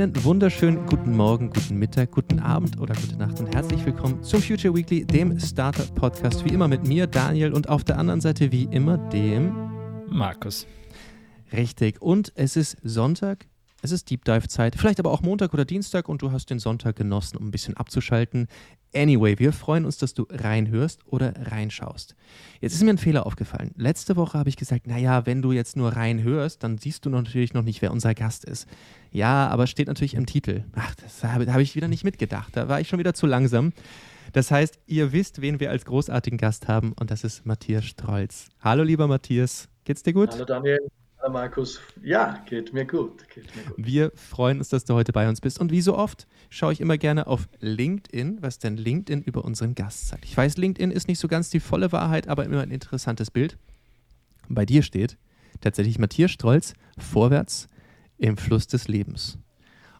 Einen wunderschönen guten Morgen, guten Mittag, guten Abend oder gute Nacht und herzlich willkommen zum Future Weekly, dem Startup Podcast. Wie immer mit mir, Daniel, und auf der anderen Seite wie immer dem Markus. Richtig. Und es ist Sonntag, es ist Deep Dive Zeit, vielleicht aber auch Montag oder Dienstag und du hast den Sonntag genossen, um ein bisschen abzuschalten. Anyway, wir freuen uns, dass du reinhörst oder reinschaust. Jetzt ist mir ein Fehler aufgefallen. Letzte Woche habe ich gesagt, naja, wenn du jetzt nur reinhörst, dann siehst du natürlich noch nicht, wer unser Gast ist. Ja, aber steht natürlich im Titel. Ach, das habe, habe ich wieder nicht mitgedacht. Da war ich schon wieder zu langsam. Das heißt, ihr wisst, wen wir als großartigen Gast haben und das ist Matthias Strolz. Hallo, lieber Matthias. Geht's dir gut? Hallo, Daniel. Hallo Markus, ja, geht mir gut. Geht mir gut. Wir freuen uns, dass du heute bei uns bist. Und wie so oft schaue ich immer gerne auf LinkedIn, was denn LinkedIn über unseren Gast sagt. Ich weiß, LinkedIn ist nicht so ganz die volle Wahrheit, aber immer ein interessantes Bild. Bei dir steht tatsächlich Matthias Strolz vorwärts im Fluss des Lebens.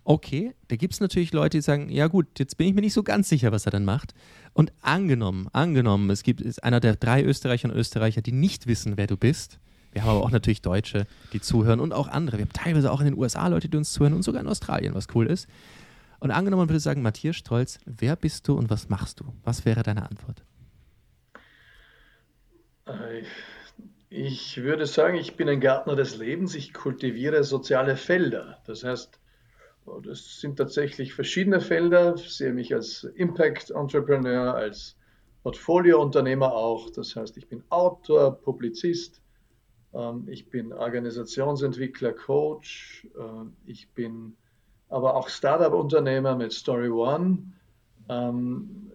Okay, da gibt es natürlich Leute, die sagen, ja gut, jetzt bin ich mir nicht so ganz sicher, was er dann macht. Und angenommen, angenommen, es gibt ist einer der drei Österreicher und Österreicher, die nicht wissen, wer du bist, wir haben aber auch natürlich Deutsche, die zuhören und auch andere. Wir haben teilweise auch in den USA Leute, die uns zuhören und sogar in Australien, was cool ist. Und angenommen, würde sagen, Matthias Stolz, wer bist du und was machst du? Was wäre deine Antwort? Äh, ich würde sagen, ich bin ein Gärtner des Lebens. Ich kultiviere soziale Felder. Das heißt, oh, das sind tatsächlich verschiedene Felder. Ich sehe mich als Impact Entrepreneur, als Portfoliounternehmer auch. Das heißt, ich bin Autor, Publizist, ich bin Organisationsentwickler, Coach. Äh, ich bin aber auch Startup-Unternehmer mit Story One. Ähm,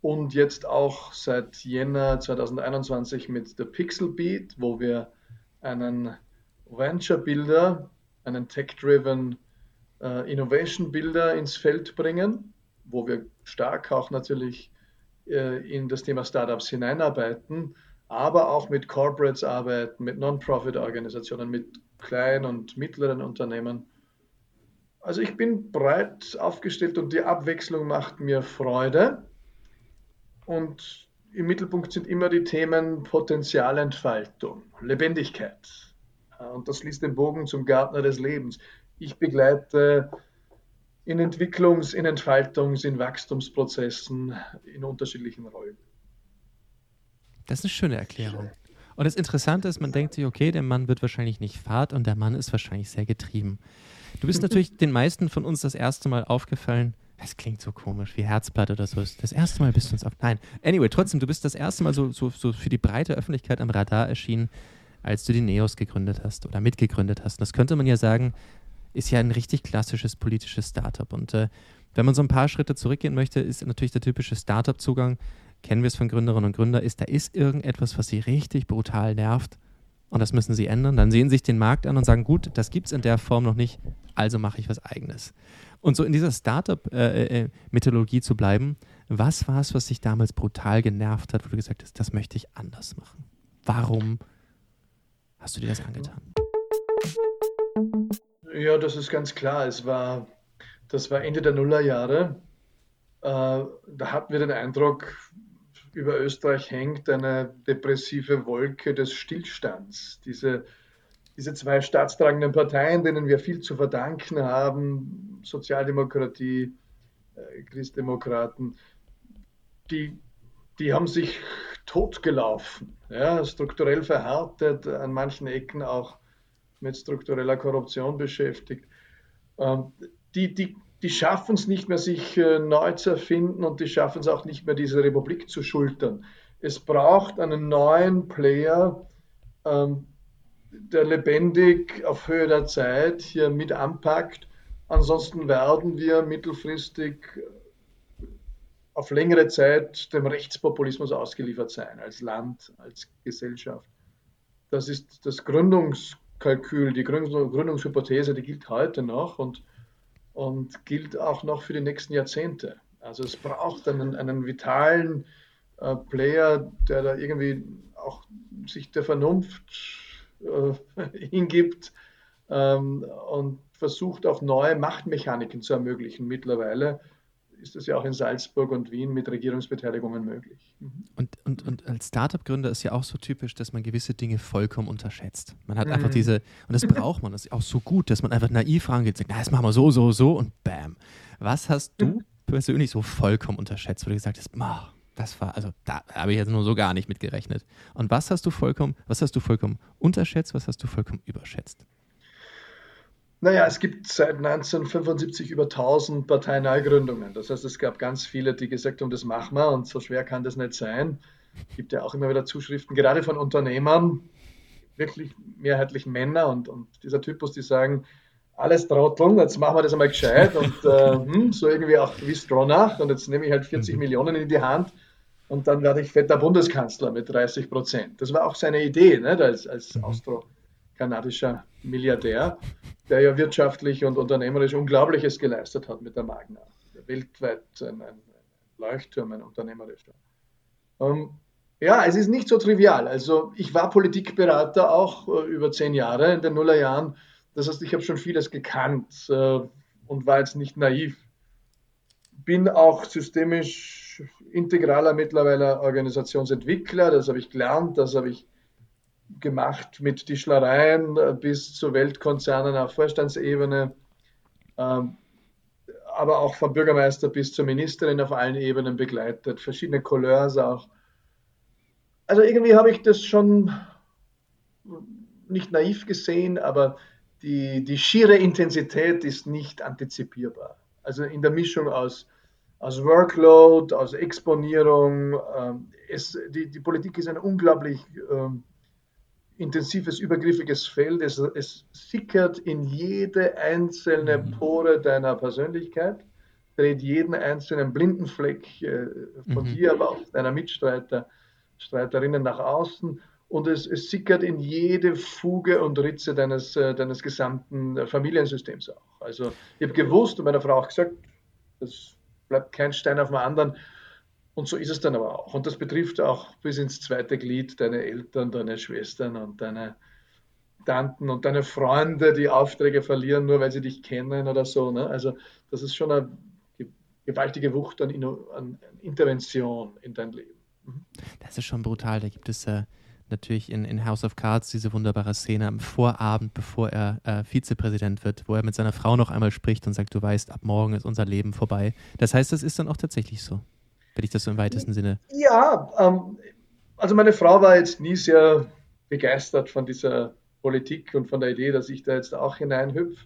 und jetzt auch seit Jänner 2021 mit The Pixel Beat, wo wir einen Venture Builder, einen Tech-Driven äh, Innovation Builder ins Feld bringen, wo wir stark auch natürlich äh, in das Thema Startups hineinarbeiten aber auch mit Corporates arbeiten, mit Non-Profit-Organisationen, mit kleinen und mittleren Unternehmen. Also ich bin breit aufgestellt und die Abwechslung macht mir Freude. Und im Mittelpunkt sind immer die Themen Potenzialentfaltung, Lebendigkeit. Und das schließt den Bogen zum Gartner des Lebens. Ich begleite in Entwicklungs-, in Entfaltungs-, in Wachstumsprozessen in unterschiedlichen Rollen. Das ist eine schöne Erklärung. Und das Interessante ist, man denkt sich, okay, der Mann wird wahrscheinlich nicht Fahrt und der Mann ist wahrscheinlich sehr getrieben. Du bist natürlich den meisten von uns das erste Mal aufgefallen. Das klingt so komisch, wie Herzblatt oder so. Das erste Mal bist du uns auf. Nein, anyway, trotzdem, du bist das erste Mal so, so, so für die breite Öffentlichkeit am Radar erschienen, als du die Neos gegründet hast oder mitgegründet hast. Und das könnte man ja sagen, ist ja ein richtig klassisches politisches Startup. Und äh, wenn man so ein paar Schritte zurückgehen möchte, ist natürlich der typische Startup-Zugang kennen wir es von Gründerinnen und Gründern, ist, da ist irgendetwas, was sie richtig brutal nervt und das müssen sie ändern. Dann sehen sie sich den Markt an und sagen, gut, das gibt es in der Form noch nicht, also mache ich was eigenes. Und so in dieser Startup-Mythologie äh, äh, zu bleiben, was war es, was dich damals brutal genervt hat, wo du gesagt hast, das möchte ich anders machen? Warum hast du dir das angetan? Ja, das ist ganz klar. Es war, das war Ende der Nullerjahre. Äh, da hatten wir den Eindruck, über Österreich hängt eine depressive Wolke des Stillstands. Diese, diese zwei staatstragenden Parteien, denen wir viel zu verdanken haben, Sozialdemokratie, äh, Christdemokraten, die, die haben sich totgelaufen, ja, strukturell verhärtet, an manchen Ecken auch mit struktureller Korruption beschäftigt. Ähm, die, die, die schaffen es nicht mehr, sich äh, neu zu erfinden und die schaffen es auch nicht mehr, diese Republik zu schultern. Es braucht einen neuen Player, ähm, der lebendig auf Höhe der Zeit hier mit anpackt. Ansonsten werden wir mittelfristig auf längere Zeit dem Rechtspopulismus ausgeliefert sein, als Land, als Gesellschaft. Das ist das Gründungskalkül, die Gründungshypothese, die gilt heute noch und und gilt auch noch für die nächsten Jahrzehnte. Also es braucht einen, einen vitalen äh, Player, der da irgendwie auch sich der Vernunft äh, hingibt ähm, und versucht auch neue Machtmechaniken zu ermöglichen mittlerweile. Ist das ja auch in Salzburg und Wien mit Regierungsbeteiligungen möglich. Mhm. Und, und, und als Startup-Gründer ist ja auch so typisch, dass man gewisse Dinge vollkommen unterschätzt. Man hat mhm. einfach diese, und das braucht man, das ist auch so gut, dass man einfach naiv rangeht und sagt, na, das machen wir so, so, so und bam. Was hast du mhm. persönlich so vollkommen unterschätzt, wo du gesagt hast, oh, das war, also da habe ich jetzt nur so gar nicht mit gerechnet. Und was hast du vollkommen, was hast du vollkommen unterschätzt, was hast du vollkommen überschätzt? Naja, es gibt seit 1975 über 1000 Parteineugründungen. Das heißt, es gab ganz viele, die gesagt haben, das machen wir und so schwer kann das nicht sein. Es gibt ja auch immer wieder Zuschriften, gerade von Unternehmern, wirklich mehrheitlich Männer und, und dieser Typus, die sagen, alles trotteln, jetzt machen wir das einmal gescheit und äh, hm, so irgendwie auch wie Stronach und jetzt nehme ich halt 40 mhm. Millionen in die Hand und dann werde ich fetter Bundeskanzler mit 30 Prozent. Das war auch seine Idee, nicht? als, als mhm. Austro-kanadischer Milliardär der ja wirtschaftlich und unternehmerisch Unglaubliches geleistet hat mit der Magna. Weltweit ein, ein Leuchtturm, ein unternehmerischer. Ähm, ja, es ist nicht so trivial. Also ich war Politikberater auch äh, über zehn Jahre in den Nullerjahren. Das heißt, ich habe schon vieles gekannt äh, und war jetzt nicht naiv. Bin auch systemisch integraler mittlerweile Organisationsentwickler. Das habe ich gelernt, das habe ich gemacht mit Tischlereien äh, bis zu Weltkonzernen auf Vorstandsebene, ähm, aber auch vom Bürgermeister bis zur Ministerin auf allen Ebenen begleitet, verschiedene Couleurs auch. Also irgendwie habe ich das schon nicht naiv gesehen, aber die, die schiere Intensität ist nicht antizipierbar. Also in der Mischung aus, aus Workload, aus Exponierung. Ähm, es, die, die Politik ist ein unglaublich ähm, intensives, übergriffiges Feld. Es, es sickert in jede einzelne mhm. Pore deiner Persönlichkeit, dreht jeden einzelnen blinden Fleck äh, von mhm. dir, aber auch deiner Mitstreiter, Streiterinnen nach außen. Und es, es, sickert in jede Fuge und Ritze deines, äh, deines gesamten Familiensystems auch. Also ich habe gewusst und meiner Frau auch gesagt, das bleibt kein Stein auf dem anderen und so ist es dann aber auch. Und das betrifft auch bis ins zweite Glied deine Eltern, deine Schwestern und deine Tanten und deine Freunde, die Aufträge verlieren, nur weil sie dich kennen oder so. Ne? Also das ist schon eine gewaltige Wucht an, an Intervention in dein Leben. Mhm. Das ist schon brutal. Da gibt es äh, natürlich in, in House of Cards diese wunderbare Szene am Vorabend, bevor er äh, Vizepräsident wird, wo er mit seiner Frau noch einmal spricht und sagt, du weißt, ab morgen ist unser Leben vorbei. Das heißt, das ist dann auch tatsächlich so wenn ich das so im weitesten Sinne. Ja, ähm, also meine Frau war jetzt nie sehr begeistert von dieser Politik und von der Idee, dass ich da jetzt auch hineinhüpfe.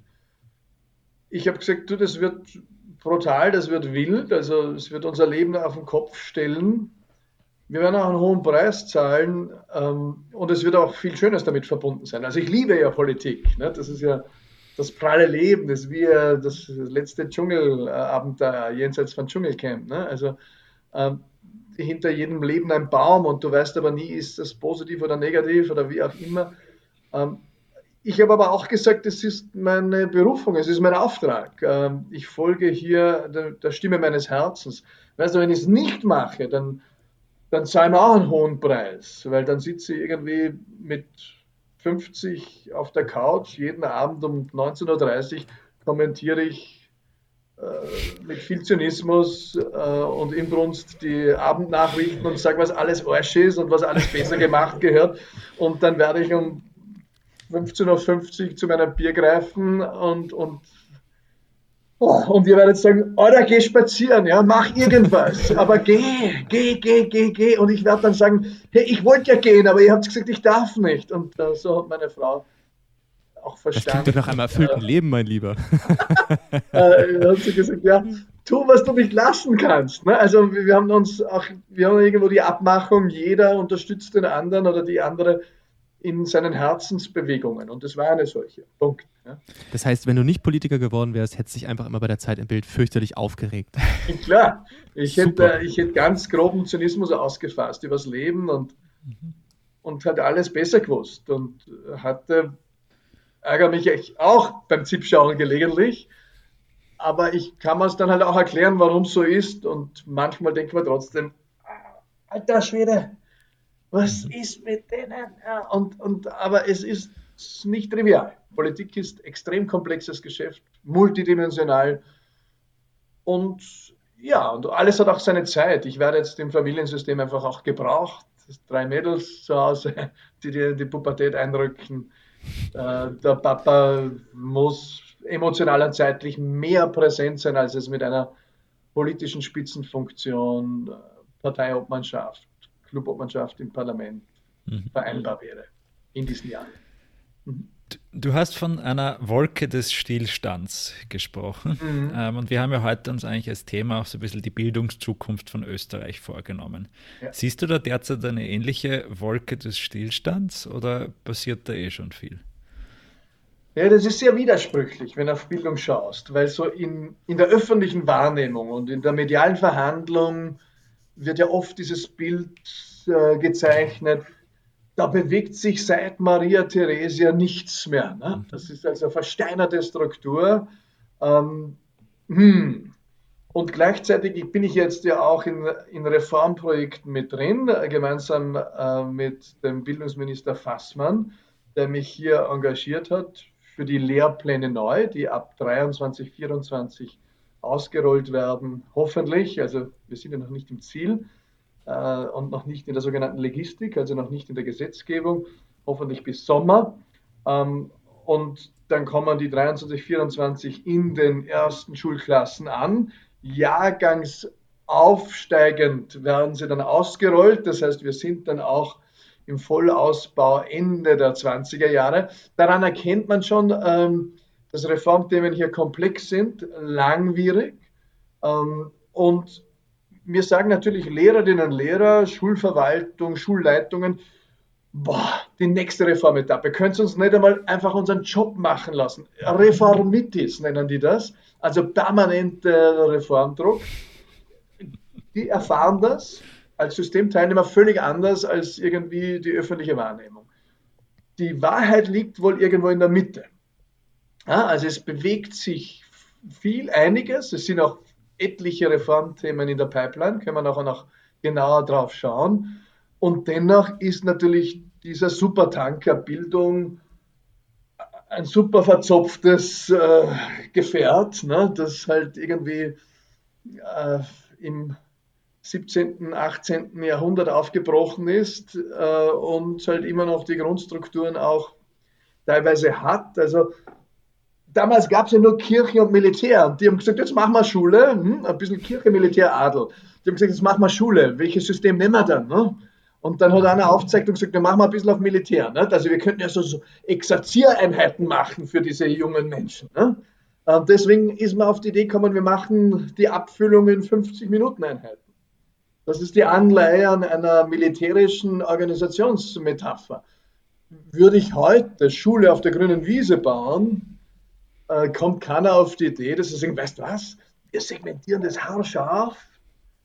Ich habe gesagt, du, das wird brutal, das wird wild, also es wird unser Leben auf den Kopf stellen. Wir werden auch einen hohen Preis zahlen ähm, und es wird auch viel Schönes damit verbunden sein. Also ich liebe ja Politik, ne? das ist ja das pralle Leben, das ist wie das letzte Dschungelabenteuer jenseits von Dschungelcamp. Ne? Also äh, hinter jedem Leben ein Baum und du weißt aber nie, ist das positiv oder negativ oder wie auch immer. Ähm, ich habe aber auch gesagt, es ist meine Berufung, es ist mein Auftrag. Ähm, ich folge hier der, der, Stimme meines Herzens. Weißt du, wenn ich es nicht mache, dann, dann zahle ich auch einen hohen Preis, weil dann sitze ich irgendwie mit 50 auf der Couch, jeden Abend um 19.30 Uhr kommentiere ich mit viel Zynismus äh, und Inbrunst die Abendnachrichten und sage, was alles Arsch ist und was alles besser gemacht gehört. Und dann werde ich um 15.50 Uhr zu meinem Bier greifen und, und, oh, und ihr werdet sagen, Alter, geh spazieren, ja, mach irgendwas, aber geh, geh, geh, geh, geh. Und ich werde dann sagen, hey, ich wollte ja gehen, aber ihr habt gesagt, ich darf nicht. Und äh, so hat meine Frau auch verstanden. Das klingt doch nach einem erfüllten äh, Leben, mein Lieber. äh, hat sie gesagt, ja, tu, was du nicht lassen kannst. Ne? Also wir haben uns auch, wir haben irgendwo die Abmachung, jeder unterstützt den anderen oder die andere in seinen Herzensbewegungen. Und das war eine solche. Punkt. Ja. Das heißt, wenn du nicht Politiker geworden wärst, hättest du dich einfach immer bei der Zeit im Bild fürchterlich aufgeregt. Klar, ich hätte, ich hätte ganz groben Zynismus ausgefasst übers Leben und, mhm. und hat alles besser gewusst und hatte ärgere mich auch beim Zipschauen gelegentlich. Aber ich kann mir es dann halt auch erklären, warum es so ist. Und manchmal denkt man trotzdem, ah, alter Schwede, was ist mit denen? Ja, und, und, aber es ist nicht trivial. Politik ist extrem komplexes Geschäft, multidimensional. Und ja, und alles hat auch seine Zeit. Ich werde jetzt im Familiensystem einfach auch gebraucht. Drei Mädels zu Hause, die die, die Pubertät einrücken. Äh, der Papa muss emotional und zeitlich mehr präsent sein, als es mit einer politischen Spitzenfunktion, äh, Parteiobmannschaft, Clubobmannschaft im Parlament mhm. vereinbar wäre in diesen Jahren. Mhm. Du hast von einer Wolke des Stillstands gesprochen. Mhm. Ähm, und wir haben ja heute uns eigentlich als Thema auch so ein bisschen die Bildungszukunft von Österreich vorgenommen. Ja. Siehst du da derzeit eine ähnliche Wolke des Stillstands oder passiert da eh schon viel? Ja, das ist sehr widersprüchlich, wenn du auf Bildung schaust, weil so in, in der öffentlichen Wahrnehmung und in der medialen Verhandlung wird ja oft dieses Bild äh, gezeichnet, da bewegt sich seit Maria Theresia nichts mehr. Ne? Mhm. Das ist also eine versteinerte Struktur. Ähm, hm. Und gleichzeitig bin ich jetzt ja auch in, in Reformprojekten mit drin, gemeinsam äh, mit dem Bildungsminister Fassmann, der mich hier engagiert hat für die Lehrpläne neu, die ab 23, 24 ausgerollt werden, hoffentlich. Also wir sind ja noch nicht im Ziel äh, und noch nicht in der sogenannten Logistik, also noch nicht in der Gesetzgebung, hoffentlich bis Sommer. Ähm, und dann kommen die 23, 24 in den ersten Schulklassen an. Jahrgangsaufsteigend werden sie dann ausgerollt. Das heißt, wir sind dann auch im Vollausbau Ende der 20er Jahre. Daran erkennt man schon, ähm, dass Reformthemen hier komplex sind, langwierig ähm, und mir sagen natürlich Lehrerinnen und Lehrer, Schulverwaltung, Schulleitungen, boah, die nächste Reformetappe, könnt ihr uns nicht einmal einfach unseren Job machen lassen? Reformitis nennen die das, also permanenter Reformdruck. Die erfahren das als Systemteilnehmer völlig anders als irgendwie die öffentliche Wahrnehmung. Die Wahrheit liegt wohl irgendwo in der Mitte. Ja, also es bewegt sich viel, einiges. Es sind auch etliche Reformthemen in der Pipeline, können wir nachher noch genauer drauf schauen. Und dennoch ist natürlich dieser Supertanker Bildung ein super verzopftes äh, Gefährt, ne, das halt irgendwie äh, im 17., 18. Jahrhundert aufgebrochen ist äh, und halt immer noch die Grundstrukturen auch teilweise hat. Also damals gab es ja nur Kirche und Militär. Und die haben gesagt, jetzt machen wir Schule, hm, ein bisschen Kirche, Militär, Adel. Die haben gesagt, jetzt machen wir Schule. Welches System nehmen wir dann? Ne? Und dann hat einer aufgezeigt und gesagt, wir machen wir ein bisschen auf Militär. Ne? Also wir könnten ja so, so Exerziereinheiten machen für diese jungen Menschen. Ne? Und deswegen ist man auf die Idee gekommen, wir machen die Abfüllung in 50-Minuten-Einheiten. Das ist die Anleihe an einer militärischen Organisationsmetapher. Würde ich heute Schule auf der grünen Wiese bauen, äh, kommt keiner auf die Idee, dass sie sagen, weißt du was, wir segmentieren das haarscharf,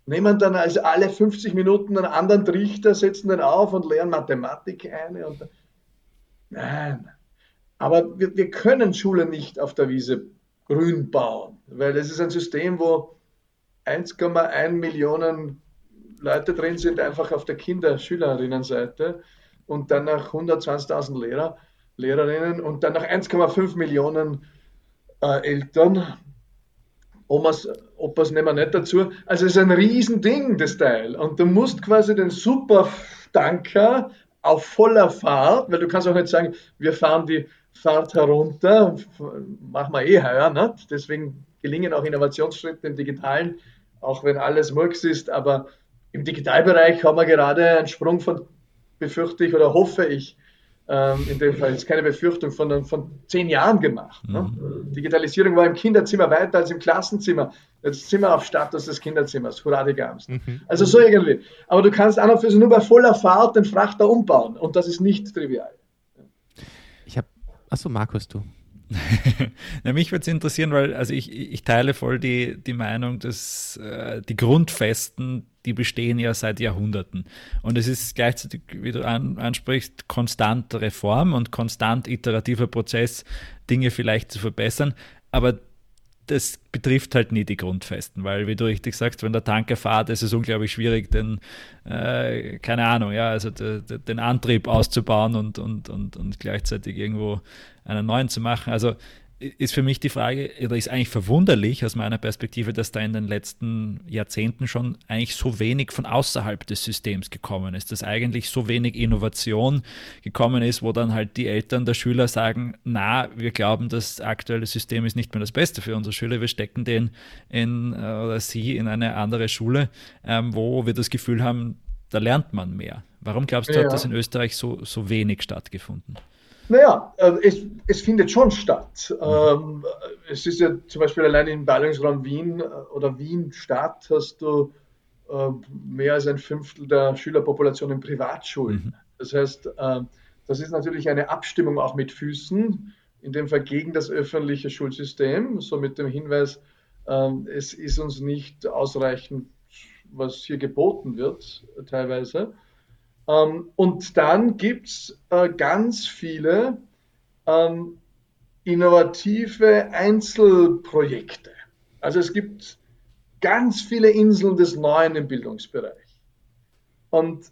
nehmen dann also alle 50 Minuten einen anderen Trichter, setzen den auf und lernen Mathematik ein. Und, nein, aber wir, wir können Schule nicht auf der Wiese grün bauen, weil es ist ein System, wo 1,1 Millionen Leute drin sind, einfach auf der Kinder-Schülerinnenseite und dann nach 120.000 Lehrer, Lehrerinnen und dann nach 1,5 Millionen äh, Eltern. Omas, Opas nehmen wir nicht dazu. Also es ist ein Riesending, das Teil. Und du musst quasi den Supertanker auf voller Fahrt, weil du kannst auch nicht sagen, wir fahren die Fahrt herunter, machen wir eh heuer, nicht? deswegen gelingen auch Innovationsschritte im Digitalen, auch wenn alles Murks ist, aber im Digitalbereich haben wir gerade einen Sprung von, befürchte ich oder hoffe ich, ähm, in dem Fall ist keine Befürchtung von, von zehn Jahren gemacht. Ne? Mhm. Digitalisierung war im Kinderzimmer weiter als im Klassenzimmer. Jetzt sind wir auf Status des Kinderzimmers. Hurra die Gams. Mhm. Also so irgendwie. Aber du kannst an und für sich nur bei voller Fahrt den Frachter umbauen und das ist nicht trivial. Ich habe, achso, Markus, du. Na, mich würde es interessieren, weil also ich, ich teile voll die, die Meinung, dass äh, die Grundfesten die bestehen ja seit Jahrhunderten. Und es ist gleichzeitig, wie du an, ansprichst, konstant Reform und konstant iterativer Prozess, Dinge vielleicht zu verbessern. Aber das betrifft halt nie die Grundfesten, weil, wie du richtig sagst, wenn der Tanker fährt, ist es unglaublich schwierig, den, äh, keine Ahnung, ja, also de, de, den Antrieb auszubauen und, und, und, und gleichzeitig irgendwo einen neuen zu machen. Also ist für mich die Frage, oder ist eigentlich verwunderlich aus meiner Perspektive, dass da in den letzten Jahrzehnten schon eigentlich so wenig von außerhalb des Systems gekommen ist, dass eigentlich so wenig Innovation gekommen ist, wo dann halt die Eltern der Schüler sagen, na, wir glauben, das aktuelle System ist nicht mehr das Beste für unsere Schüler, wir stecken den in, äh, oder sie in eine andere Schule, ähm, wo wir das Gefühl haben, da lernt man mehr. Warum glaubst du, ja. hat das in Österreich so, so wenig stattgefunden? Naja, äh, es, es findet schon statt. Ähm, es ist ja zum Beispiel allein im Ballungsraum Wien äh, oder Wien-Stadt hast du äh, mehr als ein Fünftel der Schülerpopulation in Privatschulen. Mhm. Das heißt, äh, das ist natürlich eine Abstimmung auch mit Füßen, in dem Fall gegen das öffentliche Schulsystem, so mit dem Hinweis, ähm, es ist uns nicht ausreichend, was hier geboten wird, teilweise. Ähm, und dann gibt es äh, ganz viele ähm, innovative Einzelprojekte. Also es gibt ganz viele Inseln des Neuen im Bildungsbereich. Und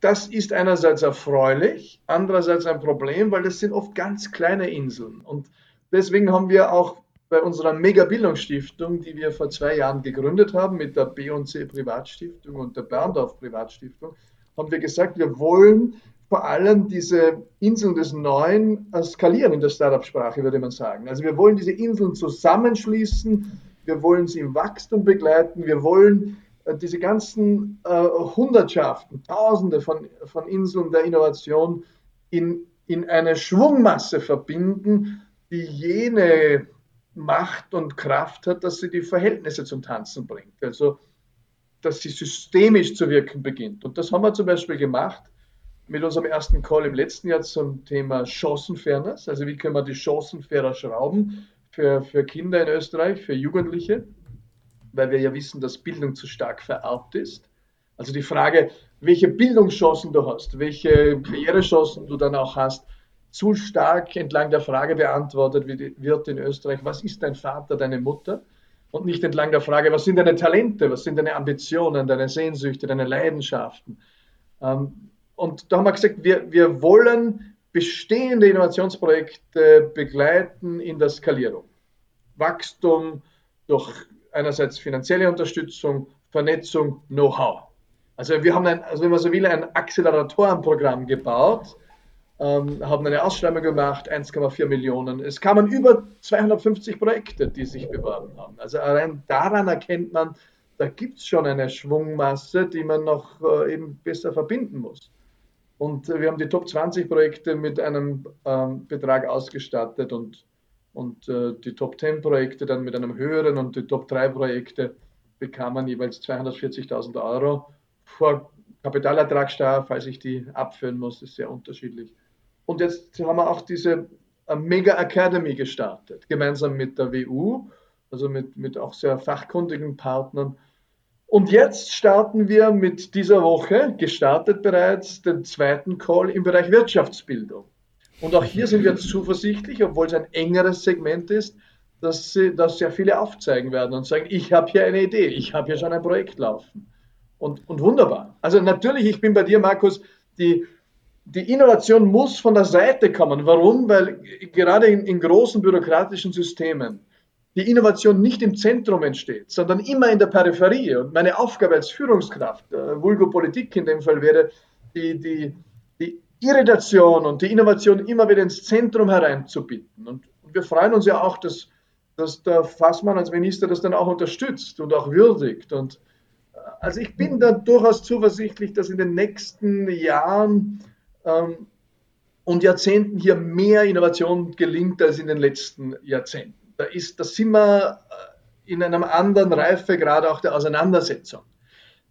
das ist einerseits erfreulich, andererseits ein Problem, weil das sind oft ganz kleine Inseln. Und deswegen haben wir auch bei unserer Mega-Bildungsstiftung, die wir vor zwei Jahren gegründet haben, mit der B&C Privatstiftung und der Berndorf Privatstiftung, haben wir gesagt, wir wollen vor allem diese Inseln des Neuen skalieren in der Startup-Sprache, würde man sagen. Also wir wollen diese Inseln zusammenschließen, wir wollen sie im Wachstum begleiten, wir wollen äh, diese ganzen äh, Hundertschaften, Tausende von, von Inseln der Innovation in, in eine Schwungmasse verbinden, die jene Macht und Kraft hat, dass sie die Verhältnisse zum Tanzen bringt. Also dass sie systemisch zu wirken beginnt. Und das haben wir zum Beispiel gemacht mit unserem ersten Call im letzten Jahr zum Thema Chancenfairness. Also wie können wir die Chancen fairer schrauben für, für Kinder in Österreich, für Jugendliche, weil wir ja wissen, dass Bildung zu stark vererbt ist. Also die Frage, welche Bildungschancen du hast, welche Karrierechancen du dann auch hast, zu stark entlang der Frage beantwortet wird in Österreich, was ist dein Vater, deine Mutter? Und nicht entlang der Frage, was sind deine Talente, was sind deine Ambitionen, deine Sehnsüchte, deine Leidenschaften. Ähm, und da haben wir gesagt, wir, wir wollen bestehende Innovationsprojekte begleiten in der Skalierung. Wachstum durch einerseits finanzielle Unterstützung, Vernetzung, Know-how. Also wir haben ein, also wenn man so will, ein Acceleratorenprogramm gebaut, ähm, haben eine Ausschreibung gemacht, 1,4 Millionen. Es kamen über 250 Projekte, die sich beworben haben. Also allein daran erkennt man, da gibt es schon eine Schwungmasse, die man noch äh, eben besser verbinden muss. Und äh, wir haben die Top 20 Projekte mit einem ähm, Betrag ausgestattet und, und äh, die Top 10 Projekte dann mit einem höheren und die Top 3 Projekte bekamen jeweils 240.000 Euro. Vor Kapitalertragssteuer, falls ich die abführen muss, ist sehr unterschiedlich. Und jetzt haben wir auch diese äh, Mega Academy gestartet, gemeinsam mit der WU, also mit, mit auch sehr fachkundigen Partnern. Und jetzt starten wir mit dieser Woche, gestartet bereits, den zweiten Call im Bereich Wirtschaftsbildung. Und auch hier sind wir zuversichtlich, obwohl es ein engeres Segment ist, dass, sie, dass sehr viele aufzeigen werden und sagen, ich habe hier eine Idee, ich habe hier schon ein Projekt laufen. Und, und wunderbar. Also natürlich, ich bin bei dir, Markus, die, die Innovation muss von der Seite kommen. Warum? Weil gerade in, in, großen bürokratischen Systemen die Innovation nicht im Zentrum entsteht, sondern immer in der Peripherie. Und meine Aufgabe als Führungskraft, äh, Vulgo Politik in dem Fall wäre, die, die, die Irritation und die Innovation immer wieder ins Zentrum hereinzubitten. Und, und wir freuen uns ja auch, dass, dass der Fassmann als Minister das dann auch unterstützt und auch würdigt. Und äh, also ich bin da durchaus zuversichtlich, dass in den nächsten Jahren ähm, und Jahrzehnten hier mehr Innovation gelingt als in den letzten Jahrzehnten. Da, ist, da sind wir äh, in einem anderen Reifegrad auch der Auseinandersetzung.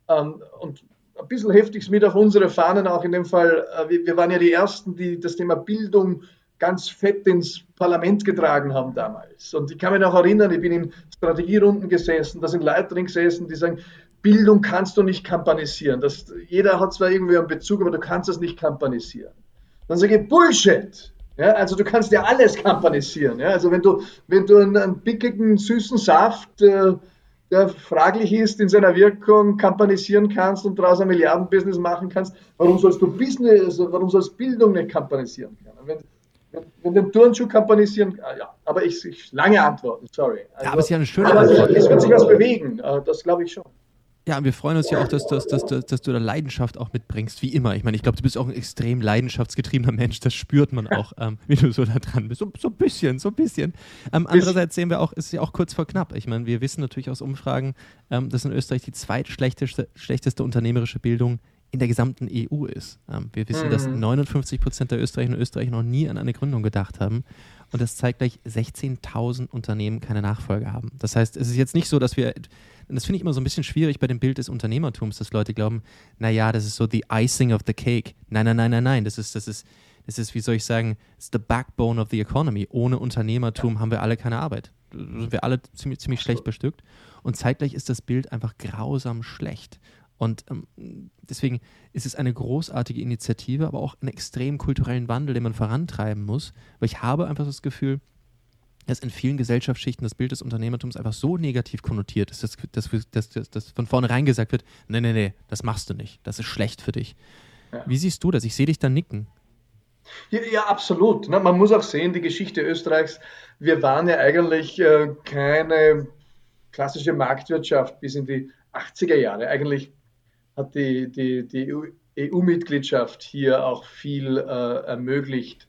Ähm, und ein bisschen heftig mit auf unsere Fahnen auch in dem Fall. Äh, wir waren ja die Ersten, die das Thema Bildung ganz fett ins Parlament getragen haben damals. Und ich kann mich noch erinnern, ich bin in Strategierunden gesessen, da sind Leute drin gesessen, die sagen, Bildung kannst du nicht kampanisieren. Das, jeder hat zwar irgendwie einen Bezug, aber du kannst das nicht kampanisieren. Dann sage ich Bullshit. Ja, also du kannst ja alles kampanisieren. Ja, also wenn du, wenn du einen, einen pickigen, süßen Saft, äh, der fraglich ist in seiner Wirkung, kampanisieren kannst und daraus ein Milliardenbusiness machen kannst, warum sollst du Business, warum sollst Bildung nicht kampanisieren können? Wenn, wenn den Turnschuh kann panisieren, ah, ja, aber ich, ich lange Antworten, sorry. Also, ja, aber es ist ja eine schöne Antwort. Es wird sich was bewegen, äh, das glaube ich schon. Ja, und wir freuen uns ja auch, dass, dass, dass, dass, du da Leidenschaft auch mitbringst, wie immer. Ich meine, ich glaube, du bist auch ein extrem leidenschaftsgetriebener Mensch, das spürt man auch, ähm, wie du so da dran bist. So, so ein bisschen, so ein bisschen. Ähm, andererseits sehen wir auch, es ist ja auch kurz vor knapp. Ich meine, wir wissen natürlich aus Umfragen, ähm, dass in Österreich die zweitschlechteste schlechteste unternehmerische Bildung in der gesamten EU ist. Ähm, wir wissen, mhm. dass 59 Prozent der Österreicher und Österreicher noch nie an eine Gründung gedacht haben. Und das zeigt gleich, 16.000 Unternehmen keine Nachfolge haben. Das heißt, es ist jetzt nicht so, dass wir, und das finde ich immer so ein bisschen schwierig bei dem Bild des Unternehmertums, dass Leute glauben, naja, das ist so the icing of the cake. Nein, nein, nein, nein, nein. Das ist, das ist, das ist, wie soll ich sagen, it's the backbone of the economy. Ohne Unternehmertum ja. haben wir alle keine Arbeit. Sind wir alle ziemlich, ziemlich schlecht bestückt. Und zeitgleich ist das Bild einfach grausam schlecht. Und ähm, deswegen ist es eine großartige Initiative, aber auch einen extrem kulturellen Wandel, den man vorantreiben muss. Weil ich habe einfach das Gefühl, dass in vielen Gesellschaftsschichten das Bild des Unternehmertums einfach so negativ konnotiert ist, dass, dass, dass, dass, von vornherein gesagt wird, nee, nee, nee, das machst du nicht, das ist schlecht für dich. Ja. Wie siehst du das? Ich sehe dich da nicken. Ja, ja absolut. Man muss auch sehen, die Geschichte Österreichs, wir waren ja eigentlich äh, keine klassische Marktwirtschaft bis in die 80er Jahre. Eigentlich hat die, die, die EU-Mitgliedschaft hier auch viel äh, ermöglicht,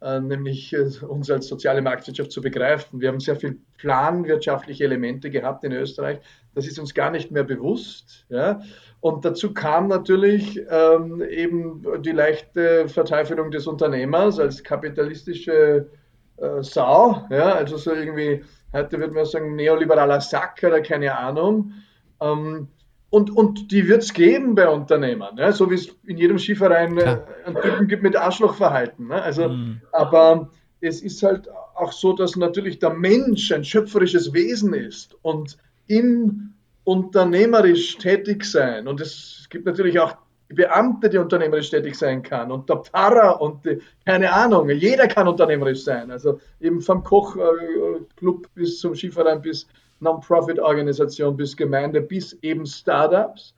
nämlich äh, uns als soziale Marktwirtschaft zu begreifen. Wir haben sehr viel planwirtschaftliche Elemente gehabt in Österreich. Das ist uns gar nicht mehr bewusst. Ja? Und dazu kam natürlich ähm, eben die leichte Verteufelung des Unternehmers als kapitalistische äh, Sau. Ja? Also so irgendwie, heute würde man sagen, neoliberaler Sack oder keine Ahnung. Ähm, und, und die wird es geben bei Unternehmern, ne? so wie es in jedem Skiverein äh, einen Typen gibt mit Arschlochverhalten. Ne? Also, mhm. Aber es ist halt auch so, dass natürlich der Mensch ein schöpferisches Wesen ist und im unternehmerisch tätig sein. Und es gibt natürlich auch Beamte, die unternehmerisch tätig sein kann und der Pfarrer und die, keine Ahnung, jeder kann unternehmerisch sein. Also eben vom Kochclub äh, bis zum Skiverein bis Non-Profit-Organisation bis Gemeinde bis eben Startups,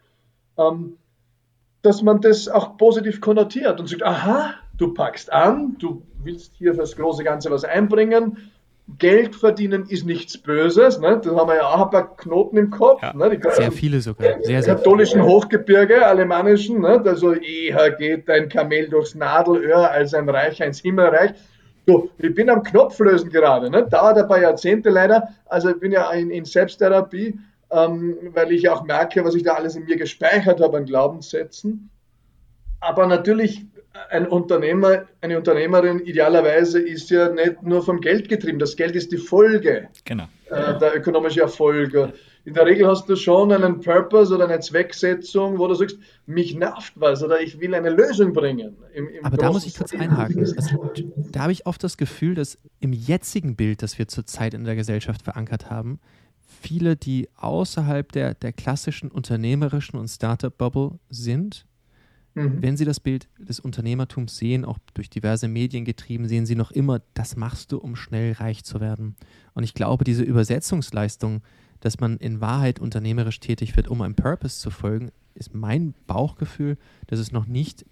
ähm, dass man das auch positiv konnotiert und sagt, aha, du packst an, du willst hier fürs große Ganze was einbringen, Geld verdienen ist nichts Böses, ne? da haben wir ja auch ein paar Knoten im Kopf. Ja, ne? Die, sehr viele sogar. Sehr, sehr katholischen viele. Hochgebirge, alemannischen, ne? also eher geht ein Kamel durchs Nadelöhr als ein Reich ins Himmelreich. Du, ich bin am Knopf lösen gerade, ne? dauert ein paar Jahrzehnte leider. Also ich bin ja in, in Selbsttherapie, ähm, weil ich auch merke, was ich da alles in mir gespeichert habe an Glaubenssätzen. Aber natürlich, ein Unternehmer, eine Unternehmerin idealerweise ist ja nicht nur vom Geld getrieben. Das Geld ist die Folge genau. äh, der ökonomischen Erfolge in der Regel hast du schon einen Purpose oder eine Zwecksetzung, wo du sagst, mich nervt was oder ich will eine Lösung bringen. Im, im Aber da muss ich kurz einhaken. Also, da habe ich oft das Gefühl, dass im jetzigen Bild, das wir zurzeit in der Gesellschaft verankert haben, viele, die außerhalb der, der klassischen unternehmerischen und Startup-Bubble sind, mhm. wenn sie das Bild des Unternehmertums sehen, auch durch diverse Medien getrieben, sehen sie noch immer, das machst du, um schnell reich zu werden. Und ich glaube, diese Übersetzungsleistung, dass man in Wahrheit unternehmerisch tätig wird, um einem Purpose zu folgen, ist mein Bauchgefühl, dass es noch nicht,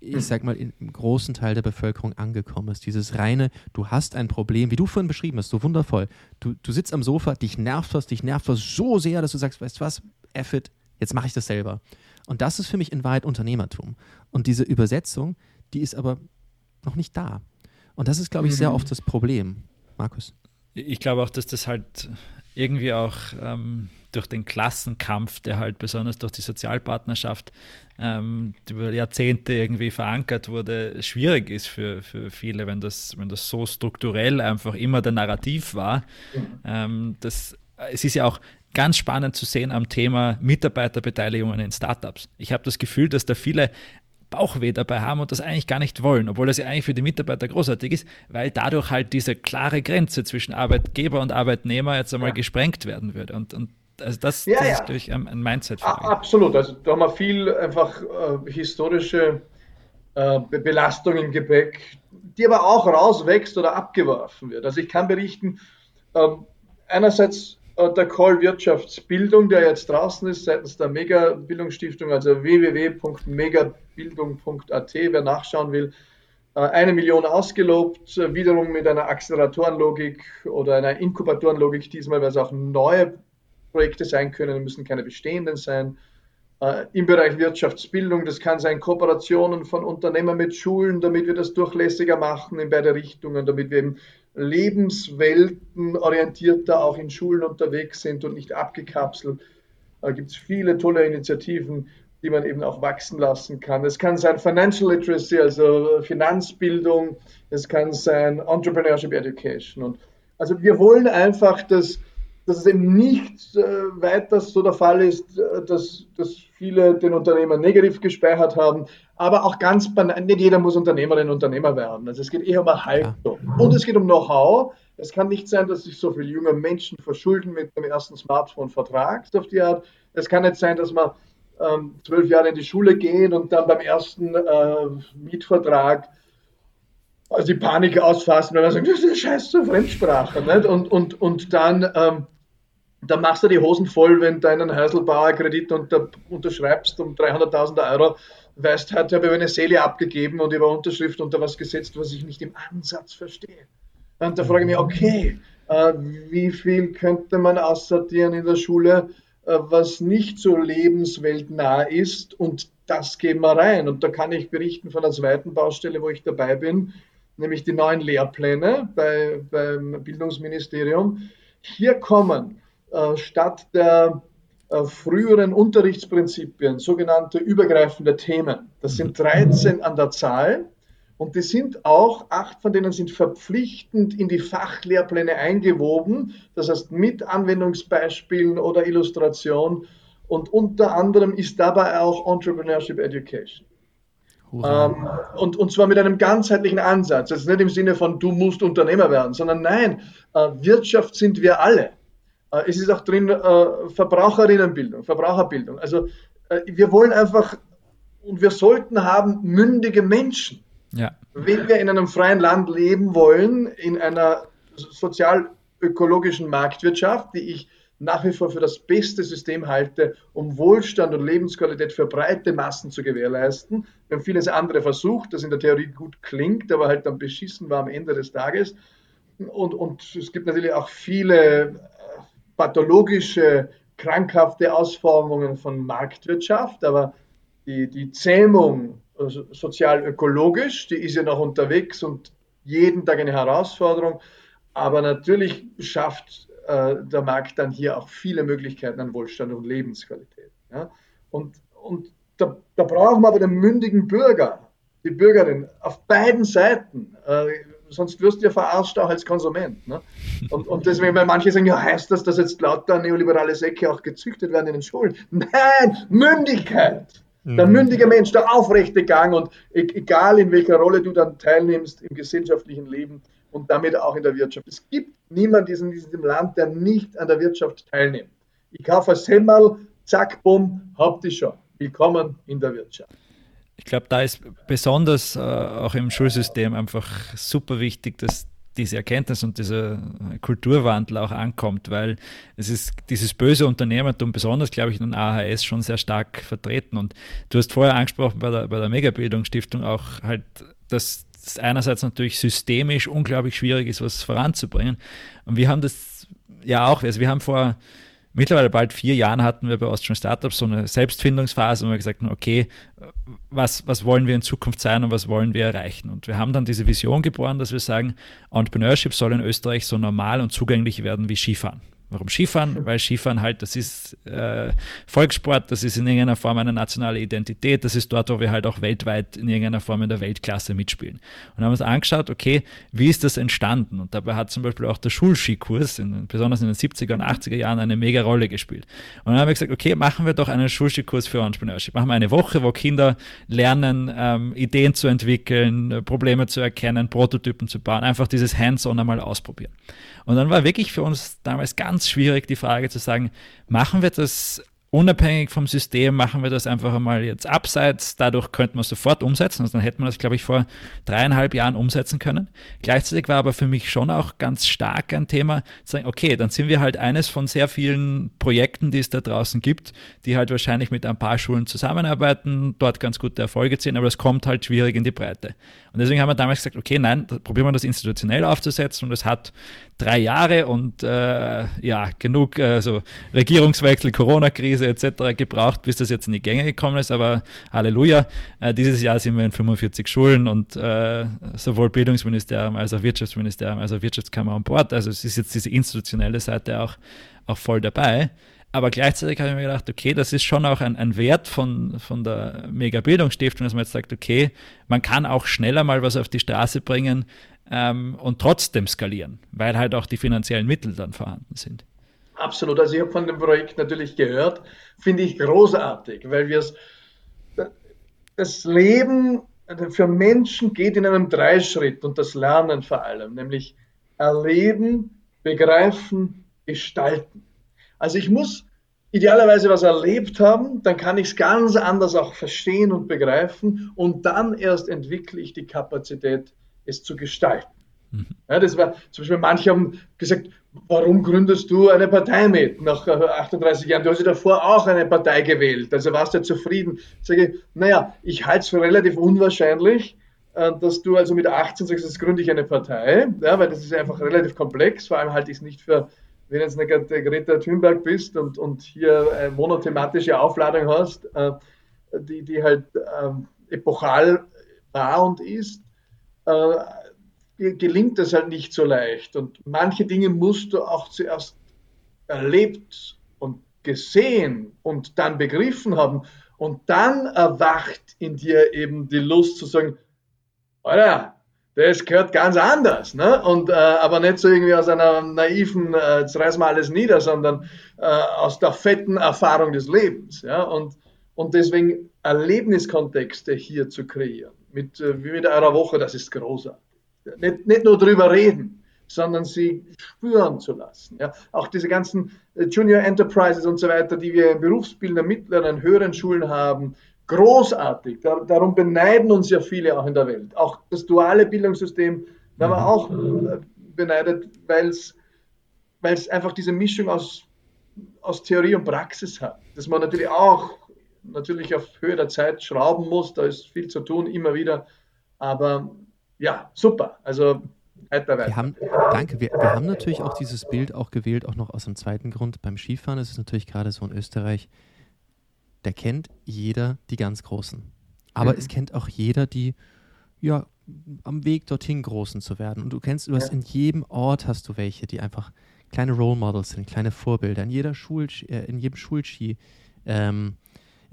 ich sag mal, im großen Teil der Bevölkerung angekommen ist. Dieses reine, du hast ein Problem, wie du vorhin beschrieben hast, so wundervoll. Du, du sitzt am Sofa, dich nervt was, dich nervt was so sehr, dass du sagst, weißt du was, F it, jetzt mache ich das selber. Und das ist für mich in Wahrheit Unternehmertum. Und diese Übersetzung, die ist aber noch nicht da. Und das ist, glaube ich, sehr mhm. oft das Problem. Markus. Ich glaube auch, dass das halt irgendwie auch ähm, durch den Klassenkampf, der halt besonders durch die Sozialpartnerschaft ähm, über Jahrzehnte irgendwie verankert wurde, schwierig ist für, für viele, wenn das, wenn das so strukturell einfach immer der Narrativ war. Ähm, das, es ist ja auch ganz spannend zu sehen am Thema Mitarbeiterbeteiligungen in Startups. Ich habe das Gefühl, dass da viele Bauchweh dabei haben und das eigentlich gar nicht wollen, obwohl das ja eigentlich für die Mitarbeiter großartig ist, weil dadurch halt diese klare Grenze zwischen Arbeitgeber und Arbeitnehmer jetzt einmal ja. gesprengt werden würde. Und, und also das, ja, das ja. ist, glaube ich, ein, ein mindset -Frage. Absolut. Also da haben wir viel einfach äh, historische äh, Belastung im Gepäck, die aber auch rauswächst oder abgeworfen wird. Also ich kann berichten, äh, einerseits der Call Wirtschaftsbildung, der jetzt draußen ist seitens der Mega Bildungsstiftung, also www.megabildung.at, wer nachschauen will. eine Million ausgelobt, wiederum mit einer Acceleratorenlogik oder einer Inkubatorenlogik diesmal, weil es auch neue Projekte sein können, müssen keine bestehenden sein. Im Bereich Wirtschaftsbildung, das kann sein Kooperationen von Unternehmern mit Schulen, damit wir das durchlässiger machen in beide Richtungen, damit wir eben Lebenswelten orientierter auch in Schulen unterwegs sind und nicht abgekapselt. Da gibt es viele tolle Initiativen die man eben auch wachsen lassen kann. Es kann sein Financial Literacy, also Finanzbildung, es kann sein Entrepreneurship Education. Und also wir wollen einfach, dass, dass es eben nicht äh, weiter so der Fall ist, äh, dass, dass viele den Unternehmer negativ gespeichert haben, aber auch ganz banal, nicht jeder muss Unternehmerin und Unternehmer werden. Also es geht eher um eine Haltung. Und es geht um Know-how. Es kann nicht sein, dass sich so viele junge Menschen verschulden mit dem ersten Smartphone-Vertrag auf die Art. Es kann nicht sein, dass man ähm, zwölf Jahre in die Schule gehen und dann beim ersten äh, Mietvertrag also die Panik ausfassen, wenn man sagt, das ist eine scheiß zur Fremdsprache. Nicht? Und, und, und dann, ähm, dann machst du die Hosen voll, wenn du einen Heiselbauer Kredit unter, unterschreibst um 300.000 Euro, weißt, hat er eine Seele abgegeben und über Unterschrift unter was gesetzt, was ich nicht im Ansatz verstehe. Und da frage ich mich, okay, äh, wie viel könnte man aussortieren in der Schule, äh, was nicht so lebensweltnah ist und das gehen wir rein. Und da kann ich berichten von der zweiten Baustelle, wo ich dabei bin, nämlich die neuen Lehrpläne bei, beim Bildungsministerium. Hier kommen statt der äh, früheren Unterrichtsprinzipien sogenannte übergreifende Themen. Das sind 13 an der Zahl und die sind auch, acht von denen sind verpflichtend in die Fachlehrpläne eingewoben, das heißt mit Anwendungsbeispielen oder Illustration. Und unter anderem ist dabei auch Entrepreneurship Education. Ähm, und, und zwar mit einem ganzheitlichen Ansatz. Also nicht im Sinne von, du musst Unternehmer werden, sondern nein, äh, Wirtschaft sind wir alle. Äh, es ist auch drin äh, Verbraucherinnenbildung, Verbraucherbildung. Also äh, wir wollen einfach und wir sollten haben mündige Menschen. Ja. Wenn wir in einem freien Land leben wollen, in einer sozial-ökologischen Marktwirtschaft, die ich nach wie vor für das beste System halte, um Wohlstand und Lebensqualität für breite Massen zu gewährleisten. Wir haben vieles andere versucht, das in der Theorie gut klingt, aber halt dann beschissen war am Ende des Tages. Und, und es gibt natürlich auch viele pathologische, krankhafte Ausformungen von Marktwirtschaft, aber die, die Zähmung also sozial-ökologisch, die ist ja noch unterwegs und jeden Tag eine Herausforderung. Aber natürlich schafft äh, der Markt dann hier auch viele Möglichkeiten an Wohlstand und Lebensqualität. Ja? Und, und da, da, brauchen wir aber den mündigen Bürger, die Bürgerin auf beiden Seiten. Äh, sonst wirst du ja verarscht auch als Konsument. Ne? Und, und deswegen, weil manche sagen, ja, heißt das, dass jetzt lauter neoliberale Säcke auch gezüchtet werden in den Schulen? Nein, Mündigkeit. Der mhm. mündige Mensch, der aufrechte Gang und e-, egal in welcher Rolle du dann teilnimmst im gesellschaftlichen Leben und damit auch in der Wirtschaft. Es gibt niemanden in diesem Land, der nicht an der Wirtschaft teilnimmt. Ich kaufe ein Semmel, zack, bumm, hab ich schon. Willkommen in der Wirtschaft. Ich glaube, da ist besonders äh, auch im Schulsystem einfach super wichtig, dass diese Erkenntnis und dieser Kulturwandel auch ankommt, weil es ist dieses böse Unternehmertum, besonders glaube ich in den AHS, schon sehr stark vertreten. Und du hast vorher angesprochen bei der, bei der Megabildungsstiftung auch halt, dass es einerseits natürlich systemisch unglaublich schwierig ist, was voranzubringen. Und wir haben das ja auch, also wir haben vor mittlerweile bald vier Jahren hatten wir bei Austrian Startups so eine Selbstfindungsphase, wo wir gesagt haben, okay, was, was wollen wir in Zukunft sein und was wollen wir erreichen? Und wir haben dann diese Vision geboren, dass wir sagen, Entrepreneurship soll in Österreich so normal und zugänglich werden wie Skifahren. Warum Skifahren? Weil Skifahren halt, das ist äh, Volkssport, das ist in irgendeiner Form eine nationale Identität, das ist dort, wo wir halt auch weltweit in irgendeiner Form in der Weltklasse mitspielen. Und haben uns angeschaut, okay, wie ist das entstanden? Und dabei hat zum Beispiel auch der Schulskikurs, in, besonders in den 70er und 80er Jahren, eine mega Rolle gespielt. Und dann haben wir gesagt, okay, machen wir doch einen Schulskikurs für Entrepreneurship. Machen wir eine Woche, wo Kinder lernen, ähm, Ideen zu entwickeln, Probleme zu erkennen, Prototypen zu bauen, einfach dieses Hands-on einmal ausprobieren. Und dann war wirklich für uns damals ganz schwierig die Frage zu sagen, machen wir das unabhängig vom System machen wir das einfach einmal jetzt abseits. Dadurch könnte man sofort umsetzen. Also dann hätte man das, glaube ich, vor dreieinhalb Jahren umsetzen können. Gleichzeitig war aber für mich schon auch ganz stark ein Thema, zu sagen, okay, dann sind wir halt eines von sehr vielen Projekten, die es da draußen gibt, die halt wahrscheinlich mit ein paar Schulen zusammenarbeiten, dort ganz gute Erfolge ziehen, aber es kommt halt schwierig in die Breite. Und deswegen haben wir damals gesagt, okay, nein, probieren wir das institutionell aufzusetzen und es hat drei Jahre und äh, ja, genug also Regierungswechsel, Corona-Krise etc. gebraucht, bis das jetzt in die Gänge gekommen ist, aber Halleluja, äh, dieses Jahr sind wir in 45 Schulen und äh, sowohl Bildungsministerium als auch Wirtschaftsministerium als auch Wirtschaftskammer an Bord, also es ist jetzt diese institutionelle Seite auch, auch voll dabei. Aber gleichzeitig habe ich mir gedacht, okay, das ist schon auch ein, ein Wert von, von der Mega-Bildungsstiftung, dass man jetzt sagt, okay, man kann auch schneller mal was auf die Straße bringen ähm, und trotzdem skalieren, weil halt auch die finanziellen Mittel dann vorhanden sind. Absolut. Also ich habe von dem Projekt natürlich gehört, finde ich großartig, weil wir es, das Leben für Menschen geht in einem Dreischritt und das Lernen vor allem, nämlich erleben, begreifen, gestalten. Also ich muss idealerweise was erlebt haben, dann kann ich es ganz anders auch verstehen und begreifen und dann erst entwickle ich die Kapazität, es zu gestalten. Mhm. Ja, das war zum Beispiel, manche haben gesagt, warum gründest du eine Partei mit nach 38 Jahren? Du hast ja davor auch eine Partei gewählt, also warst du zufrieden. Ich sage, naja, ich halte es für relativ unwahrscheinlich, äh, dass du also mit 18 sagst, jetzt gründe ich eine Partei, ja, weil das ist einfach relativ komplex, vor allem halte ich es nicht für wenn jetzt eine Greta Thunberg bist und, und hier eine monothematische Aufladung hast, äh, die, die halt ähm, epochal war und ist, äh, gelingt das halt nicht so leicht. Und manche Dinge musst du auch zuerst erlebt und gesehen und dann begriffen haben. Und dann erwacht in dir eben die Lust zu sagen, Alter, das gehört ganz anders, ne? Und äh, aber nicht so irgendwie aus einer naiven, äh, jetzt reißen wir alles nieder, sondern äh, aus der fetten Erfahrung des Lebens, ja? Und und deswegen Erlebniskontexte hier zu kreieren, mit äh, wie mit eurer Woche, das ist großartig. Nicht, nicht nur drüber reden, sondern sie spüren zu lassen. Ja? Auch diese ganzen äh, Junior Enterprises und so weiter, die wir in Berufsbildern, mittleren, höheren Schulen haben, großartig. darum beneiden uns ja viele auch in der Welt. Auch das duale Bildungssystem da haben wir auch äh, beneidet, weil es einfach diese Mischung aus, aus Theorie und Praxis hat. Dass man natürlich auch natürlich auf Höhe der Zeit schrauben muss, da ist viel zu tun, immer wieder. Aber ja, super. Also weiter, weiter. Wir haben, danke, wir, wir haben natürlich auch dieses Bild auch gewählt, auch noch aus dem zweiten Grund. Beim Skifahren ist es natürlich gerade so in Österreich, da kennt jeder die ganz Großen. Aber mhm. es kennt auch jeder die, ja, am Weg dorthin Großen zu werden. Und du kennst, du hast ja. in jedem Ort hast du welche, die einfach kleine Role Models sind, kleine Vorbilder. In jeder Schul, äh, in jedem Schulski, ähm,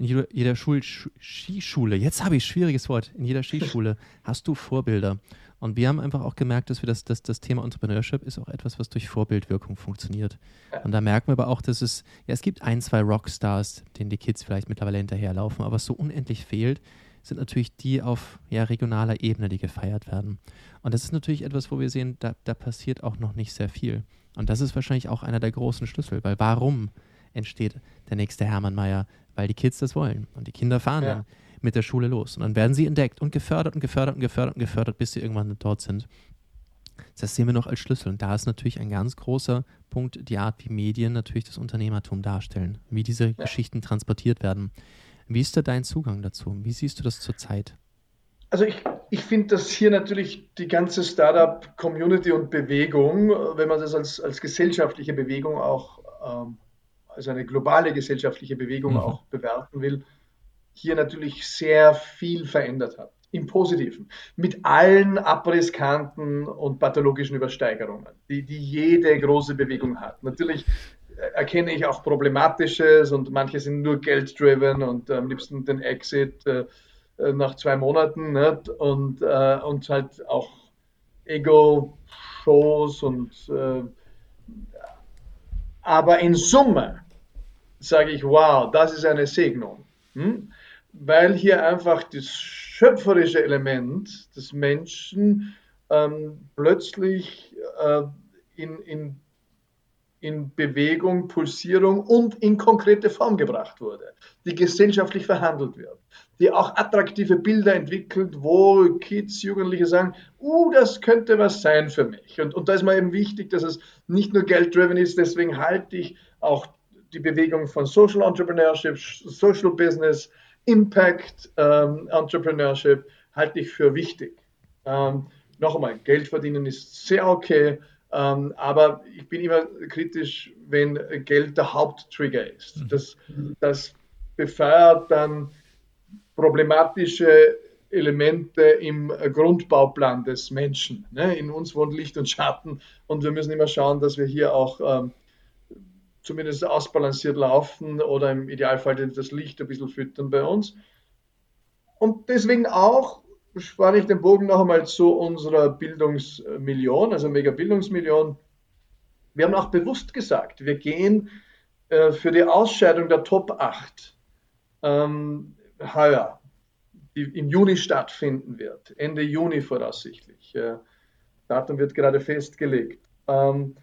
in jeder, jeder Schul Skischule, jetzt habe ich schwieriges Wort, in jeder Skischule hast du Vorbilder. Und wir haben einfach auch gemerkt, dass wir das, das, das Thema Entrepreneurship ist auch etwas, was durch Vorbildwirkung funktioniert. Und da merken wir aber auch, dass es, ja, es gibt ein, zwei Rockstars, denen die Kids vielleicht mittlerweile hinterherlaufen, aber was so unendlich fehlt, sind natürlich die auf ja, regionaler Ebene, die gefeiert werden. Und das ist natürlich etwas, wo wir sehen, da, da passiert auch noch nicht sehr viel. Und das ist wahrscheinlich auch einer der großen Schlüssel, weil warum entsteht der nächste Hermann Mayer? Weil die Kids das wollen und die Kinder fahren ja. dann mit der Schule los. Und dann werden sie entdeckt und gefördert und gefördert und gefördert und gefördert, bis sie irgendwann dort sind. Das sehen wir noch als Schlüssel. Und da ist natürlich ein ganz großer Punkt die Art, wie Medien natürlich das Unternehmertum darstellen, wie diese ja. Geschichten transportiert werden. Wie ist da dein Zugang dazu? Wie siehst du das zurzeit? Also ich, ich finde, dass hier natürlich die ganze Startup-Community und Bewegung, wenn man das als, als gesellschaftliche Bewegung auch, ähm, als eine globale gesellschaftliche Bewegung mhm. auch bewerten will, hier natürlich sehr viel verändert hat. Im Positiven. Mit allen Abrisskanten und pathologischen Übersteigerungen, die, die jede große Bewegung hat. Natürlich erkenne ich auch Problematisches und manche sind nur Geld-driven und am liebsten den Exit äh, nach zwei Monaten nicht? Und, äh, und halt auch Ego-Shows und äh, aber in Summe sage ich, wow, das ist eine Segnung. Hm? weil hier einfach das schöpferische Element des Menschen ähm, plötzlich äh, in, in in Bewegung, Pulsierung und in konkrete Form gebracht wurde, die gesellschaftlich verhandelt wird, die auch attraktive Bilder entwickelt, wo Kids, Jugendliche sagen, uh, das könnte was sein für mich. Und, und da ist mir eben wichtig, dass es nicht nur Geld-driven ist, deswegen halte ich auch die Bewegung von Social Entrepreneurship, Social Business, Impact ähm, Entrepreneurship halte ich für wichtig. Ähm, noch einmal, Geld verdienen ist sehr okay, ähm, aber ich bin immer kritisch, wenn Geld der Haupttrigger ist. Mhm. Das, das befeuert dann problematische Elemente im Grundbauplan des Menschen. Ne? In uns wohnt Licht und Schatten und wir müssen immer schauen, dass wir hier auch ähm, zumindest ausbalanciert laufen oder im Idealfall das Licht ein bisschen füttern bei uns. Und deswegen auch spanne ich den Bogen noch einmal zu unserer Bildungsmillion, also Mega-Bildungsmillion. Wir haben auch bewusst gesagt, wir gehen äh, für die Ausscheidung der Top 8 ähm, heuer, die im Juni stattfinden wird, Ende Juni voraussichtlich. Äh, Datum wird gerade festgelegt. Ähm,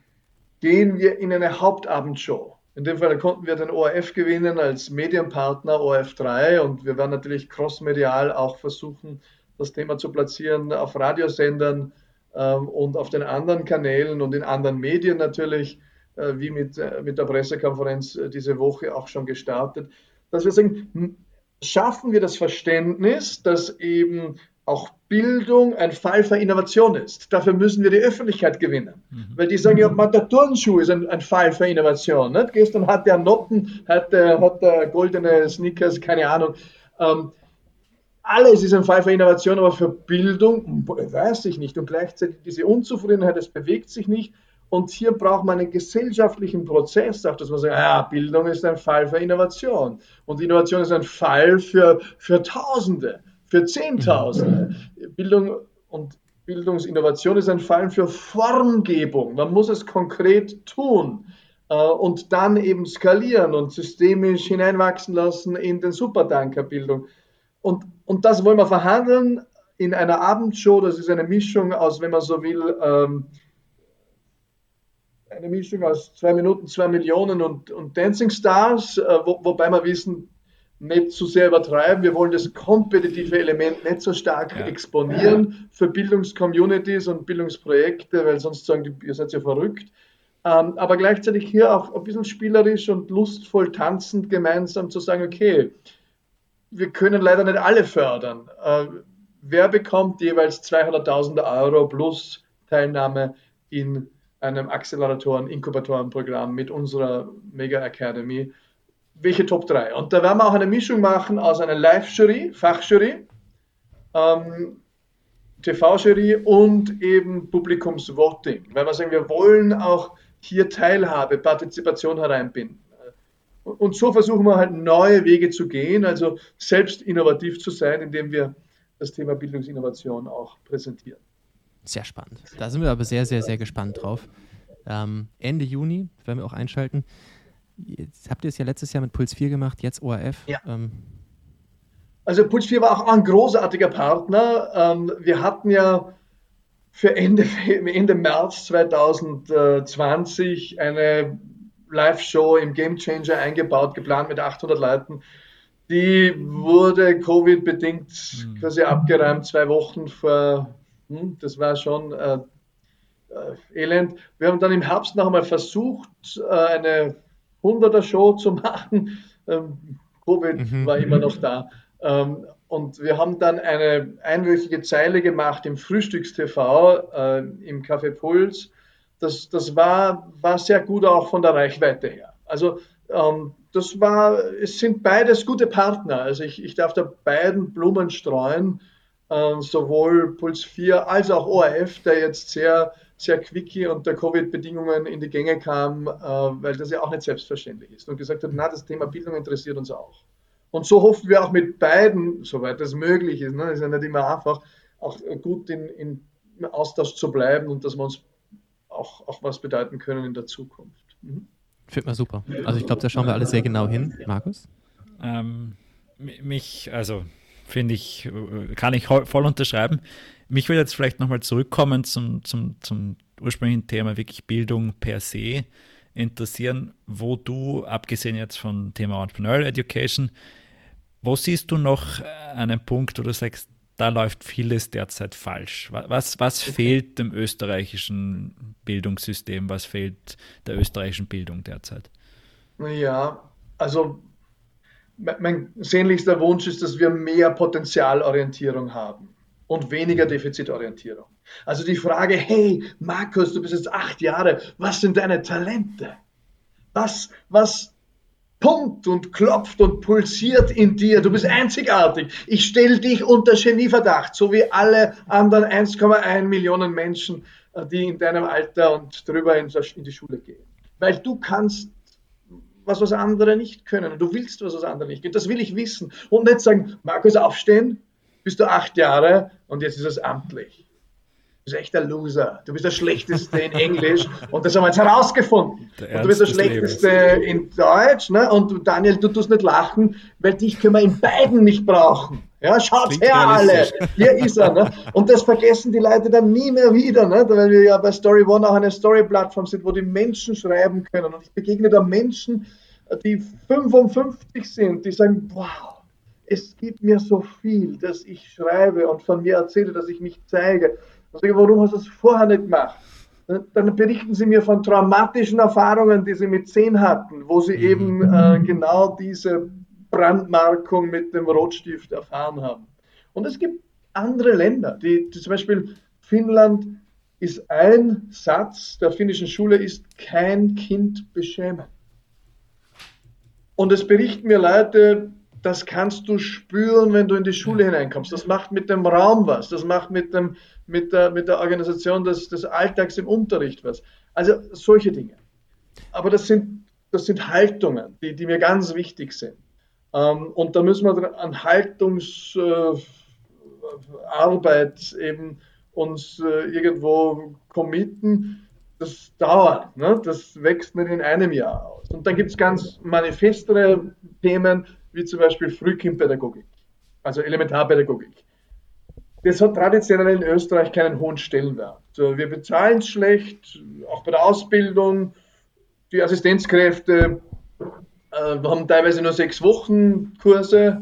gehen wir in eine Hauptabendshow. In dem Fall konnten wir den ORF gewinnen als Medienpartner ORF 3 und wir werden natürlich crossmedial auch versuchen, das Thema zu platzieren auf Radiosendern ähm, und auf den anderen Kanälen und in anderen Medien natürlich, äh, wie mit, äh, mit der Pressekonferenz äh, diese Woche auch schon gestartet, dass wir sagen, schaffen wir das Verständnis, dass eben auch Bildung ein Fall für Innovation ist. Dafür müssen wir die Öffentlichkeit gewinnen. Mhm. Weil die sagen, ja, der Turnschuh ist ein, ein, Fall für Innovation. Nicht? Gestern hat der Noppen, hat der, hat der goldene Sneakers, keine Ahnung. Ähm, alles ist ein Fall für Innovation, aber für Bildung weiß ich nicht. Und gleichzeitig diese Unzufriedenheit, es bewegt sich nicht. Und hier braucht man einen gesellschaftlichen Prozess, auch dass man sagt, ja, Bildung ist ein Fall für Innovation. Und Innovation ist ein Fall für, für Tausende für Zehntausende. Bildung und Bildungsinnovation ist ein Fall für Formgebung. Man muss es konkret tun äh, und dann eben skalieren und systemisch hineinwachsen lassen in den Supertankerbildung. Und, und das wollen wir verhandeln in einer Abendshow. Das ist eine Mischung aus, wenn man so will, ähm, eine Mischung aus zwei Minuten, zwei Millionen und, und Dancing Stars, äh, wo, wobei wir wissen, nicht zu sehr übertreiben. Wir wollen das kompetitive Element nicht so stark ja. exponieren ja. für Bildungscommunities und Bildungsprojekte, weil sonst sagen die, ihr seid ja verrückt. Ähm, aber gleichzeitig hier auch ein bisschen spielerisch und lustvoll tanzend gemeinsam zu sagen, okay, wir können leider nicht alle fördern. Äh, wer bekommt jeweils 200.000 Euro plus Teilnahme in einem Acceleratoren, Inkubatorenprogramm mit unserer Mega Academy? welche Top 3. Und da werden wir auch eine Mischung machen aus einer Live-Jury, Fachjury, ähm, TV-Jury und eben Publikumsvoting. Weil wir sagen, wir wollen auch hier Teilhabe, Partizipation hereinbinden. Und so versuchen wir halt neue Wege zu gehen, also selbst innovativ zu sein, indem wir das Thema Bildungsinnovation auch präsentieren. Sehr spannend. Da sind wir aber sehr, sehr, sehr gespannt drauf. Ähm, Ende Juni werden wir auch einschalten. Jetzt habt ihr es ja letztes Jahr mit Puls 4 gemacht, jetzt ORF. Ja. Ähm. Also Puls 4 war auch ein großartiger Partner. Ähm, wir hatten ja für Ende, Ende März 2020 eine Live-Show im Game Changer eingebaut, geplant mit 800 Leuten. Die wurde Covid-bedingt mhm. quasi abgeräumt, zwei Wochen vor, hm, das war schon äh, äh, elend. Wir haben dann im Herbst noch einmal versucht, äh, eine 100er Show zu machen. Ähm, Covid mhm. war immer noch da. Ähm, und wir haben dann eine einwöchige Zeile gemacht im Frühstückstv äh, im Café Puls. Das, das war, war sehr gut auch von der Reichweite her. Also ähm, das war, es sind beides gute Partner. Also ich, ich darf da beiden Blumen streuen, äh, sowohl Puls 4 als auch ORF, der jetzt sehr sehr quickie unter Covid-Bedingungen in die Gänge kam, äh, weil das ja auch nicht selbstverständlich ist und gesagt hat, na, das Thema Bildung interessiert uns auch. Und so hoffen wir auch mit beiden, soweit das möglich ist, ne, ist ja nicht immer einfach, auch gut in, in Austausch zu bleiben und dass wir uns auch, auch was bedeuten können in der Zukunft. Mhm. Finde mal super. Also ich glaube, da schauen wir alle sehr genau hin. Markus? Ähm, mich, also finde ich, äh, kann ich voll unterschreiben. Mich würde jetzt vielleicht nochmal zurückkommen zum, zum, zum ursprünglichen Thema, wirklich Bildung per se. interessieren, wo du, abgesehen jetzt vom Thema Entrepreneurial Education, wo siehst du noch einen Punkt, wo du sagst, da läuft vieles derzeit falsch. Was, was fehlt dem österreichischen Bildungssystem? Was fehlt der österreichischen Bildung derzeit? Ja, also mein sehnlichster Wunsch ist, dass wir mehr Potenzialorientierung haben und weniger mhm. Defizitorientierung. Also die Frage, hey, Markus, du bist jetzt acht Jahre, was sind deine Talente? Was, was pumpt und klopft und pulsiert in dir? Du bist einzigartig. Ich stelle dich unter Genieverdacht, so wie alle anderen 1,1 Millionen Menschen, äh, die in deinem Alter und drüber in die Schule gehen. Weil du kannst was, was andere nicht können. Und du willst was, was andere nicht können. Das will ich wissen. Und nicht sagen, Markus, aufstehen, bist du acht Jahre und jetzt ist es amtlich. Du bist echt ein Loser. Du bist der Schlechteste in Englisch und das haben wir jetzt herausgefunden. und du bist der Schlechteste Lebens. in Deutsch. Ne? Und Daniel, du tust nicht lachen, weil dich können wir in beiden nicht brauchen. Ja, schaut her alle. Hier ist er. Ne? Und das vergessen die Leute dann nie mehr wieder, ne? weil wir ja bei Story One auch eine Story-Plattform sind, wo die Menschen schreiben können. Und ich begegne da Menschen, die 55 sind, die sagen, wow, es gibt mir so viel, dass ich schreibe und von mir erzähle, dass ich mich zeige. Und sage, warum hast du es vorher nicht gemacht? Dann berichten sie mir von traumatischen Erfahrungen, die sie mit 10 hatten, wo sie mhm. eben äh, genau diese Brandmarkung mit dem Rotstift erfahren haben. Und es gibt andere Länder, die, die zum Beispiel Finnland ist ein Satz der finnischen Schule ist kein Kind beschämen. Und es berichten mir Leute, das kannst du spüren, wenn du in die Schule hineinkommst. Das macht mit dem Raum was, das macht mit, dem, mit, der, mit der Organisation des, des Alltags im Unterricht was. Also solche Dinge. Aber das sind, das sind Haltungen, die, die mir ganz wichtig sind. Ähm, und da müssen wir an Haltungsarbeit äh, eben uns äh, irgendwo committen. Das dauert, ne? das wächst nicht in einem Jahr aus. Und dann gibt es ganz manifestere Themen, wie zum Beispiel Frühkindpädagogik, also Elementarpädagogik. Das hat traditionell in Österreich keinen hohen Stellenwert. Wir bezahlen es schlecht, auch bei der Ausbildung. Die Assistenzkräfte äh, wir haben teilweise nur sechs Wochen Kurse.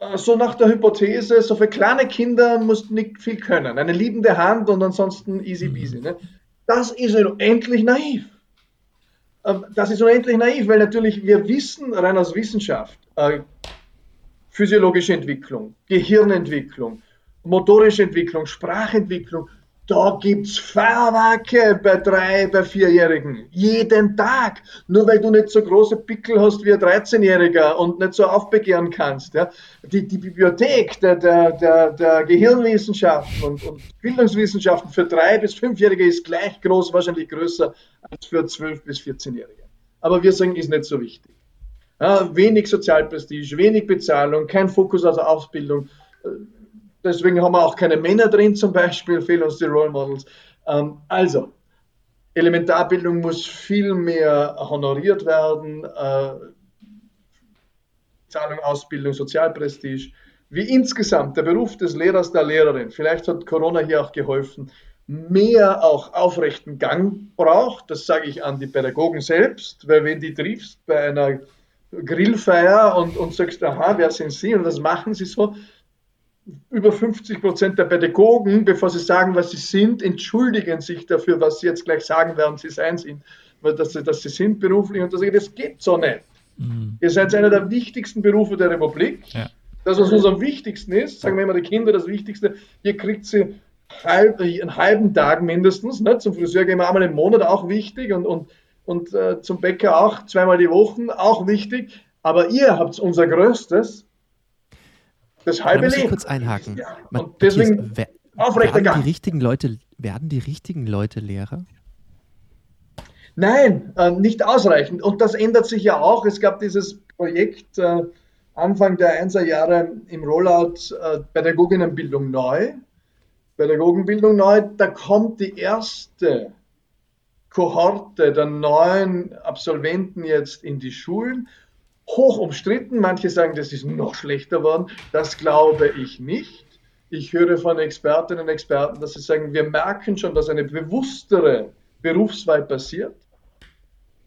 Äh, so nach der Hypothese, so für kleine Kinder musst nicht viel können. Eine liebende Hand und ansonsten easy mhm. peasy. Ne? Das ist unendlich naiv. Ähm, das ist unendlich naiv, weil natürlich wir wissen rein aus Wissenschaft, äh, physiologische Entwicklung, Gehirnentwicklung, motorische Entwicklung, Sprachentwicklung, da gibt's Fahrwerke bei drei, bei vierjährigen. Jeden Tag. Nur weil du nicht so große Pickel hast wie ein 13-Jähriger und nicht so aufbegehren kannst. Ja. Die, die Bibliothek der, der, der, der Gehirnwissenschaften und, und Bildungswissenschaften für drei bis fünfjährige ist gleich groß, wahrscheinlich größer als für zwölf bis 14-Jährige. Aber wir sagen, ist nicht so wichtig. Ja, wenig Sozialprestige, wenig Bezahlung, kein Fokus auf Ausbildung Deswegen haben wir auch keine Männer drin zum Beispiel, fehlen uns die Role Models. Ähm, also, Elementarbildung muss viel mehr honoriert werden. Äh, Zahlung, Ausbildung, Sozialprestige. Wie insgesamt der Beruf des Lehrers, der Lehrerin, vielleicht hat Corona hier auch geholfen, mehr auch aufrechten Gang braucht. Das sage ich an die Pädagogen selbst, weil wenn die triffst bei einer Grillfeier und, und sagst, aha, wer sind Sie und was machen Sie so, über 50 Prozent der Pädagogen, bevor sie sagen, was sie sind, entschuldigen sich dafür, was sie jetzt gleich sagen werden, sie sein sind, dass sie, dass sie sind beruflich und das, das geht so nicht. Mhm. Ihr seid einer der wichtigsten Berufe der Republik. Ja. Das, was uns am wichtigsten ist, sagen wir immer die Kinder, das Wichtigste, ihr kriegt sie halb, einen halben Tag mindestens. Ne? Zum Friseur gehen wir einmal im Monat, auch wichtig. Und, und, und äh, zum Bäcker auch zweimal die Woche, auch wichtig. Aber ihr habt unser Größtes, das halbe da muss ich kurz einhaken. Ja. Und deswegen Matthias, aufrechter Gang. Die richtigen Leute, werden die richtigen Leute Lehrer? Nein, äh, nicht ausreichend. Und das ändert sich ja auch. Es gab dieses Projekt äh, Anfang der 1er Jahre im Rollout äh, Pädagoginnenbildung neu. Pädagogenbildung neu, da kommt die erste Kohorte der neuen Absolventen jetzt in die Schulen hoch umstritten. Manche sagen, das ist noch schlechter worden. Das glaube ich nicht. Ich höre von Expertinnen und Experten, dass sie sagen, wir merken schon, dass eine bewusstere Berufswahl passiert.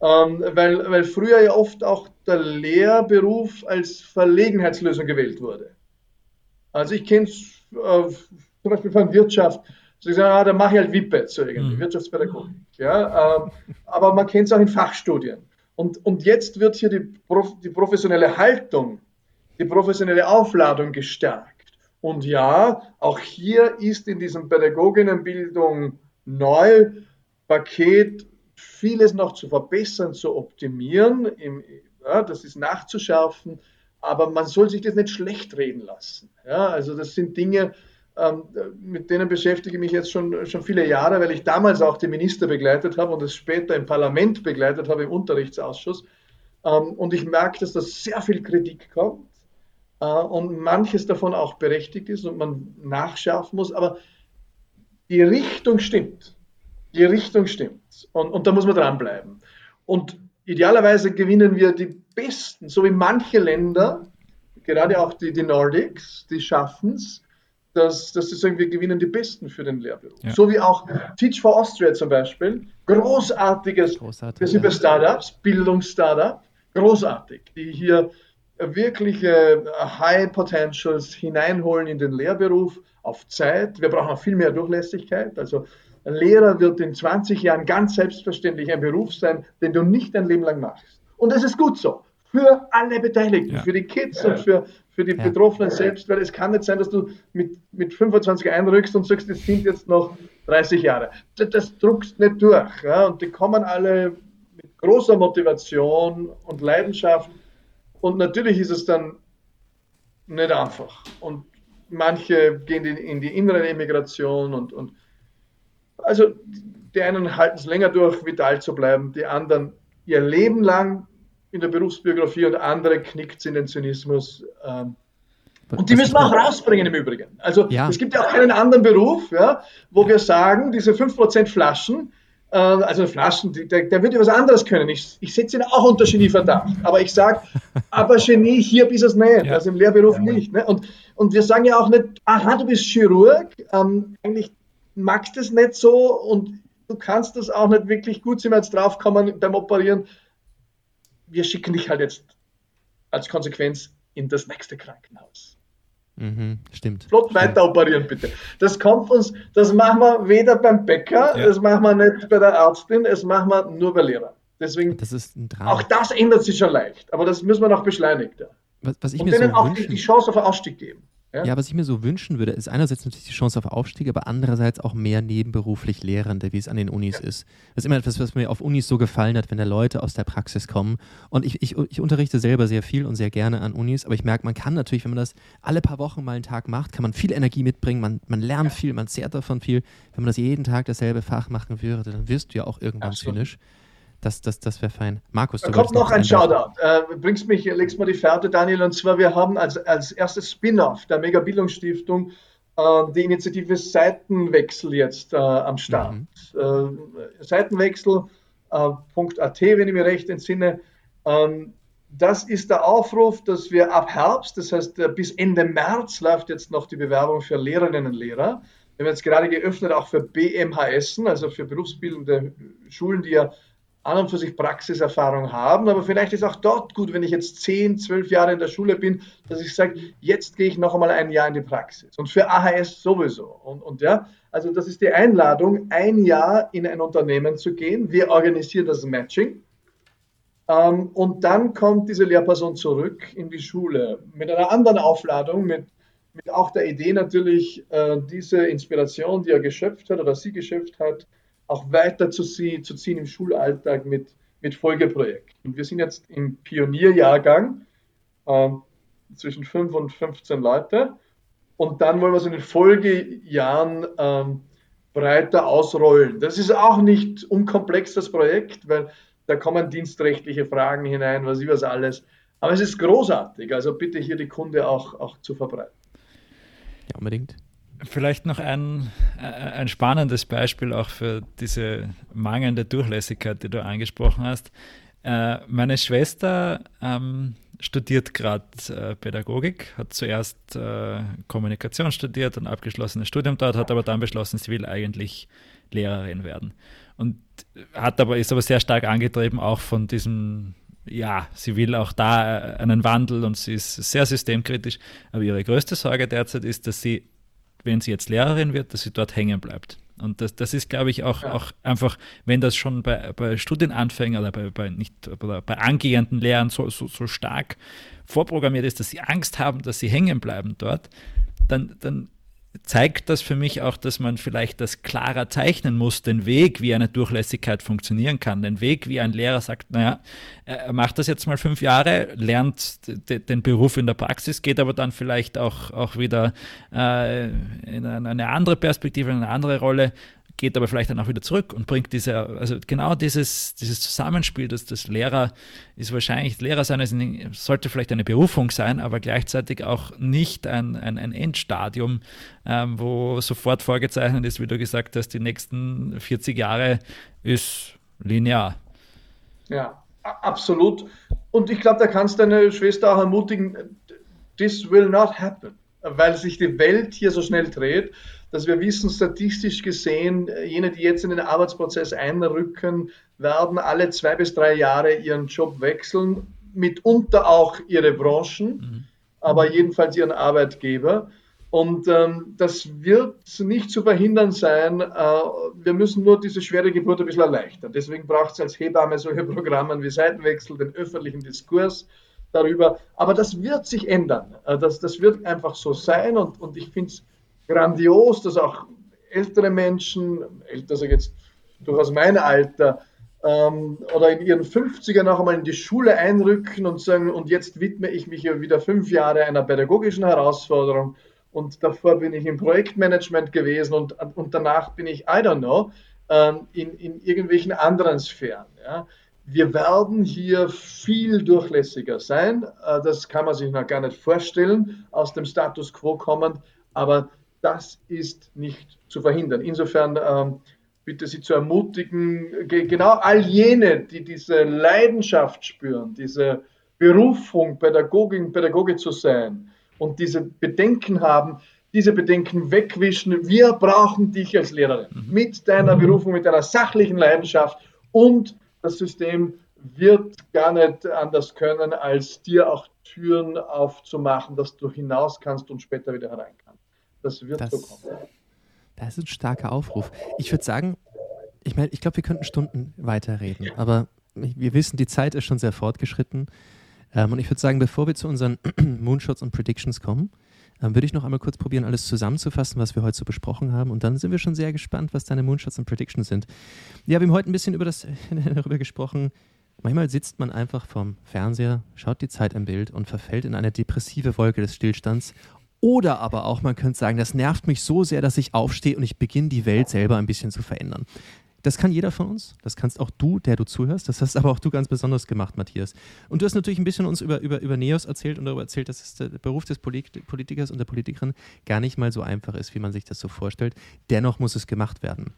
Ähm, weil, weil früher ja oft auch der Lehrberuf als Verlegenheitslösung gewählt wurde. Also ich kenne es äh, zum Beispiel von Wirtschaft. So ich sage, ah, da mache ich halt WIPET, so irgendwie, mhm. Wirtschaftspädagogik. Ja, ähm, aber man kennt es auch in Fachstudien. Und, und jetzt wird hier die, die professionelle Haltung, die professionelle Aufladung gestärkt. Und ja, auch hier ist in diesem Pädagoginnenbildung neu Paket vieles noch zu verbessern, zu optimieren, im, ja, das ist nachzuschärfen, aber man soll sich das nicht schlecht reden lassen. Ja, also das sind Dinge, mit denen beschäftige ich mich jetzt schon, schon viele Jahre, weil ich damals auch die Minister begleitet habe und es später im Parlament begleitet habe, im Unterrichtsausschuss. Ähm, und ich merke, dass da sehr viel Kritik kommt äh, und manches davon auch berechtigt ist und man nachschärfen muss, aber die Richtung stimmt. Die Richtung stimmt. Und, und da muss man dranbleiben. Und idealerweise gewinnen wir die Besten, so wie manche Länder, gerade auch die, die Nordics, die schaffen es, dass, dass sie sagen, wir gewinnen die Besten für den Lehrberuf. Ja. So wie auch Teach for Austria zum Beispiel. Großartiges, Großartig, wir sind bei Startups, Bildungsstartup, großartig, die hier wirkliche High Potentials hineinholen in den Lehrberuf auf Zeit. Wir brauchen auch viel mehr Durchlässigkeit. Also ein Lehrer wird in 20 Jahren ganz selbstverständlich ein Beruf sein, den du nicht dein Leben lang machst. Und das ist gut so. Für alle Beteiligten, ja. für die Kids ja. und für, für die ja. Betroffenen selbst, weil es kann nicht sein, dass du mit, mit 25 einrückst und sagst, es sind jetzt noch 30 Jahre. Das, das druckst nicht durch. Ja? Und die kommen alle mit großer Motivation und Leidenschaft. Und natürlich ist es dann nicht einfach. Und manche gehen in, in die innere Emigration und, und also die einen halten es länger durch, vital zu bleiben, die anderen ihr Leben lang in der Berufsbiografie und andere knickt in den Zynismus. Ähm, und die müssen wir auch rausbringen im Übrigen. Also ja. es gibt ja auch keinen anderen Beruf, ja, wo wir sagen, diese 5% Flaschen, äh, also Flaschen, der, der wird ja was anderes können. Ich, ich setze ihn auch unter Genieverdacht. Aber ich sage, aber Genie, hier bist es nicht, ja. also im Lehrberuf ja. nicht. Ne? Und, und wir sagen ja auch nicht, aha, du bist Chirurg, ähm, eigentlich magst es nicht so und du kannst das auch nicht wirklich gut, sind wir jetzt draufkommen beim Operieren. Wir schicken dich halt jetzt als Konsequenz in das nächste Krankenhaus. Mhm, stimmt. Flott weiter operieren, bitte. Das kommt uns, das machen wir weder beim Bäcker, ja. das machen wir nicht bei der Ärztin, das machen wir nur bei Lehrern. Deswegen, das ist ein Drama. auch das ändert sich schon leicht, aber das müssen wir noch beschleunigt. Ja. Was, was ich Und mir denen so auch wünschen, die Chance auf einen Ausstieg geben. Ja? ja? was ich mir so wünschen würde, ist einerseits natürlich die Chance auf Aufstieg, aber andererseits auch mehr nebenberuflich Lehrende, wie es an den Unis ja. ist. Das ist immer etwas, was mir auf Unis so gefallen hat, wenn da Leute aus der Praxis kommen. Und ich, ich, ich unterrichte selber sehr viel und sehr gerne an Unis, aber ich merke, man kann natürlich, wenn man das alle paar Wochen mal einen Tag macht, kann man viel Energie mitbringen, man, man lernt ja. viel, man zehrt davon viel. Wenn man das jeden Tag dasselbe Fach machen würde, dann wirst du ja auch irgendwann zynisch. Das, das, das wäre fein. Markus, da kommt noch ein Shoutout. Äh, bringst mich, legst mal die Fährte, Daniel. Und zwar, wir haben als, als erstes Spin-off der Mega Bildungsstiftung äh, die Initiative Seitenwechsel jetzt äh, am Start. Mhm. Äh, Seitenwechsel.at, äh, wenn ich mir recht entsinne. Ähm, das ist der Aufruf, dass wir ab Herbst, das heißt äh, bis Ende März läuft jetzt noch die Bewerbung für Lehrerinnen und Lehrer. Wir haben jetzt gerade geöffnet auch für BMHS, also für berufsbildende Schulen, die ja an und für sich Praxiserfahrung haben, aber vielleicht ist auch dort gut, wenn ich jetzt zehn, zwölf Jahre in der Schule bin, dass ich sage, jetzt gehe ich noch einmal ein Jahr in die Praxis. Und für AHS sowieso. Und, und ja, also das ist die Einladung, ein Jahr in ein Unternehmen zu gehen. Wir organisieren das Matching. Ähm, und dann kommt diese Lehrperson zurück in die Schule mit einer anderen Aufladung, mit, mit auch der Idee natürlich, äh, diese Inspiration, die er geschöpft hat oder sie geschöpft hat, auch weiter zu, sie, zu ziehen im Schulalltag mit, mit Folgeprojekten. Wir sind jetzt im Pionierjahrgang äh, zwischen 5 und 15 Leute. Und dann wollen wir es in den Folgejahren ähm, breiter ausrollen. Das ist auch nicht unkomplex, das Projekt, weil da kommen dienstrechtliche Fragen hinein, was ich was alles. Aber es ist großartig. Also bitte hier die Kunde auch, auch zu verbreiten. Ja, unbedingt. Vielleicht noch ein, äh, ein spannendes Beispiel auch für diese mangelnde Durchlässigkeit, die du angesprochen hast. Äh, meine Schwester ähm, studiert gerade äh, Pädagogik, hat zuerst äh, Kommunikation studiert und abgeschlossenes Studium dort, hat aber dann beschlossen, sie will eigentlich Lehrerin werden. Und hat aber, ist aber sehr stark angetrieben, auch von diesem, ja, sie will auch da einen Wandel und sie ist sehr systemkritisch. Aber ihre größte Sorge derzeit ist, dass sie, wenn sie jetzt Lehrerin wird, dass sie dort hängen bleibt. Und das, das ist, glaube ich, auch, ja. auch einfach, wenn das schon bei, bei Studienanfängern oder bei, bei, nicht, oder bei angehenden Lehrern so, so, so stark vorprogrammiert ist, dass sie Angst haben, dass sie hängen bleiben dort, dann, dann zeigt das für mich auch, dass man vielleicht das klarer zeichnen muss, den Weg, wie eine Durchlässigkeit funktionieren kann, den Weg, wie ein Lehrer sagt, naja, er macht das jetzt mal fünf Jahre, lernt den Beruf in der Praxis, geht aber dann vielleicht auch, auch wieder äh, in eine andere Perspektive, in eine andere Rolle, geht aber vielleicht dann auch wieder zurück und bringt diese, also genau dieses, dieses Zusammenspiel, dass das Lehrer ist wahrscheinlich, Lehrer sein ist, sollte vielleicht eine Berufung sein, aber gleichzeitig auch nicht ein, ein, ein Endstadium, ähm, wo sofort vorgezeichnet ist, wie du gesagt hast, die nächsten 40 Jahre ist linear. Ja, absolut. Und ich glaube, da kannst du deine Schwester auch ermutigen, this will not happen, weil sich die Welt hier so schnell dreht dass wir wissen, statistisch gesehen, jene, die jetzt in den Arbeitsprozess einrücken, werden alle zwei bis drei Jahre ihren Job wechseln, mitunter auch ihre Branchen, mhm. aber jedenfalls ihren Arbeitgeber. Und ähm, das wird nicht zu verhindern sein. Äh, wir müssen nur diese schwere Geburt ein bisschen erleichtern. Deswegen braucht es als Hebamme solche Programme wie Seitenwechsel, den öffentlichen Diskurs darüber. Aber das wird sich ändern. Äh, das, das wird einfach so sein. Und, und ich finde es grandios, dass auch ältere Menschen, älter sage jetzt durchaus mein Alter, ähm, oder in ihren 50er noch einmal in die Schule einrücken und sagen, und jetzt widme ich mich ja wieder fünf Jahre einer pädagogischen Herausforderung und davor bin ich im Projektmanagement gewesen und, und danach bin ich, I don't know, ähm, in, in irgendwelchen anderen Sphären. Ja. Wir werden hier viel durchlässiger sein. Äh, das kann man sich noch gar nicht vorstellen, aus dem Status quo kommend. Aber das ist nicht zu verhindern. Insofern ähm, bitte Sie zu ermutigen, genau all jene, die diese Leidenschaft spüren, diese Berufung, Pädagogin, Pädagoge zu sein und diese Bedenken haben, diese Bedenken wegwischen. Wir brauchen dich als Lehrerin mhm. mit deiner Berufung, mit deiner sachlichen Leidenschaft und das System wird gar nicht anders können, als dir auch Türen aufzumachen, dass du hinaus kannst und später wieder herein kannst. Das wird das, so kommen. Das ist ein starker Aufruf. Ich würde sagen, ich meine, ich glaube, wir könnten Stunden weiterreden, aber wir wissen, die Zeit ist schon sehr fortgeschritten. Ähm, und ich würde sagen, bevor wir zu unseren Moonshots und Predictions kommen, ähm, würde ich noch einmal kurz probieren, alles zusammenzufassen, was wir heute so besprochen haben. Und dann sind wir schon sehr gespannt, was deine Moonshots und Predictions sind. Ja, wir haben heute ein bisschen über das, darüber gesprochen. Manchmal sitzt man einfach vorm Fernseher, schaut die Zeit im Bild und verfällt in eine depressive Wolke des Stillstands oder aber auch, man könnte sagen, das nervt mich so sehr, dass ich aufstehe und ich beginne die Welt selber ein bisschen zu verändern. Das kann jeder von uns. Das kannst auch du, der du zuhörst. Das hast aber auch du ganz besonders gemacht, Matthias. Und du hast natürlich ein bisschen uns über, über, über Neos erzählt und darüber erzählt, dass es der Beruf des Politikers und der Politikerin gar nicht mal so einfach ist, wie man sich das so vorstellt. Dennoch muss es gemacht werden.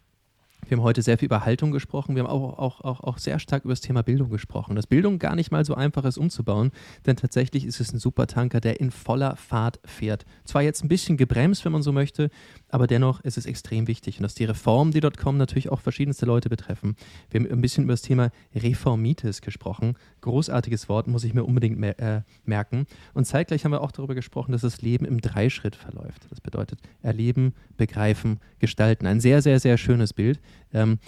Wir haben heute sehr viel über Haltung gesprochen. Wir haben auch, auch, auch, auch sehr stark über das Thema Bildung gesprochen. Dass Bildung gar nicht mal so einfach ist umzubauen, denn tatsächlich ist es ein Supertanker, der in voller Fahrt fährt. Zwar jetzt ein bisschen gebremst, wenn man so möchte, aber dennoch ist es extrem wichtig. Und dass die Reformen, die dort kommen, natürlich auch verschiedenste Leute betreffen. Wir haben ein bisschen über das Thema Reformitis gesprochen. Großartiges Wort, muss ich mir unbedingt mer äh, merken. Und zeitgleich haben wir auch darüber gesprochen, dass das Leben im Dreischritt verläuft. Das bedeutet erleben, begreifen, gestalten. Ein sehr, sehr, sehr schönes Bild. Ähm,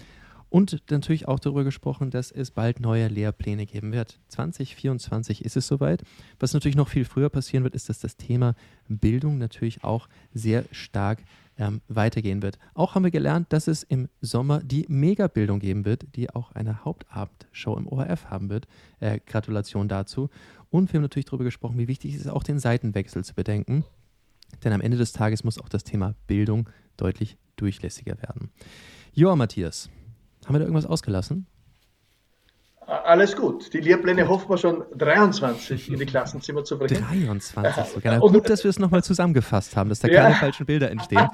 und natürlich auch darüber gesprochen, dass es bald neue Lehrpläne geben wird. 2024 ist es soweit. Was natürlich noch viel früher passieren wird, ist, dass das Thema Bildung natürlich auch sehr stark ähm, weitergehen wird. Auch haben wir gelernt, dass es im Sommer die Megabildung geben wird, die auch eine Hauptabendshow im ORF haben wird. Äh, Gratulation dazu. Und wir haben natürlich darüber gesprochen, wie wichtig es ist, auch den Seitenwechsel zu bedenken. Denn am Ende des Tages muss auch das Thema Bildung deutlich durchlässiger werden. Joa, Matthias, haben wir da irgendwas ausgelassen? Alles gut. Die Lehrpläne hoffen wir schon 23 in die Klassenzimmer zu bringen. 23 sogar. Na, gut, dass wir es nochmal zusammengefasst haben, dass da ja. keine falschen Bilder entstehen.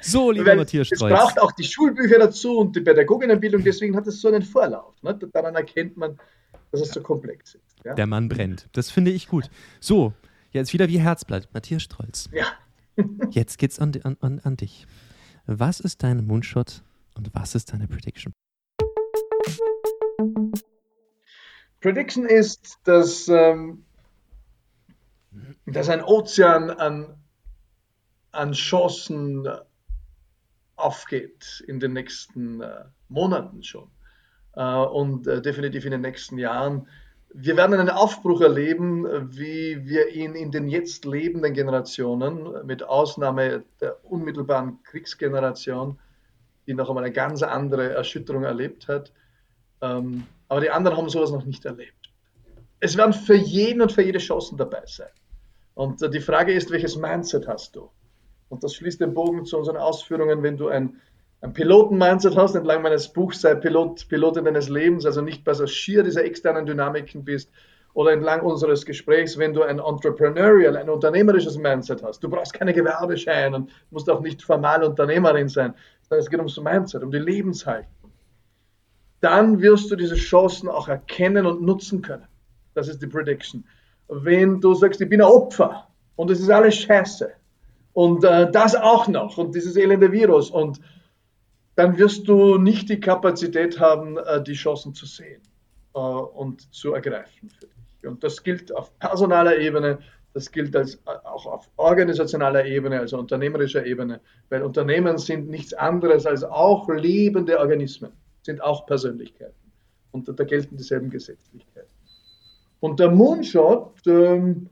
So, lieber Weil Matthias Streuz. Es braucht auch die Schulbücher dazu und die Pädagoginnenbildung, deswegen hat es so einen Vorlauf. Ne? Daran erkennt man, dass es so komplex ist. Ja? Der Mann brennt. Das finde ich gut. So, jetzt wieder wie Herzblatt. Matthias Strolz. Ja. jetzt geht's an, an, an dich. Was ist dein Mundshot und was ist deine Prediction? Prediction ist, dass, ähm, dass ein Ozean an, an Chancen aufgeht in den nächsten äh, Monaten schon äh, und äh, definitiv in den nächsten Jahren. Wir werden einen Aufbruch erleben, wie wir ihn in den jetzt lebenden Generationen, mit Ausnahme der unmittelbaren Kriegsgeneration, die noch einmal eine ganz andere Erschütterung erlebt hat, ähm, aber die anderen haben sowas noch nicht erlebt. Es werden für jeden und für jede Chancen dabei sein. Und äh, die Frage ist, welches Mindset hast du? Und das schließt den Bogen zu unseren Ausführungen, wenn du ein, ein Piloten-Mindset hast, entlang meines Buchs sei Pilot, Pilotin deines Lebens, also nicht Passagier dieser externen Dynamiken bist, oder entlang unseres Gesprächs, wenn du ein entrepreneurial, ein unternehmerisches Mindset hast. Du brauchst keine Gewerbeschein und musst auch nicht formal Unternehmerin sein, es geht ums Mindset, um die Lebenshaltung. Dann wirst du diese Chancen auch erkennen und nutzen können. Das ist die Prediction. Wenn du sagst, ich bin ein Opfer und es ist alles scheiße, und äh, das auch noch und dieses elende Virus. Und dann wirst du nicht die Kapazität haben, äh, die Chancen zu sehen äh, und zu ergreifen für dich. Und das gilt auf personaler Ebene, das gilt als, äh, auch auf organisationaler Ebene, also unternehmerischer Ebene, weil Unternehmen sind nichts anderes als auch lebende Organismen, sind auch Persönlichkeiten. Und da gelten dieselben Gesetzlichkeiten. Und der Moonshot, ähm,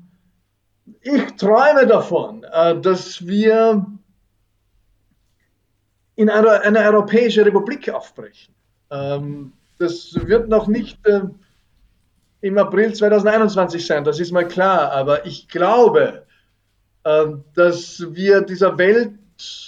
ich träume davon, äh, dass wir in eine, eine europäische Republik aufbrechen. Ähm, das wird noch nicht äh, im April 2021 sein, das ist mal klar, aber ich glaube, äh, dass wir dieser Welt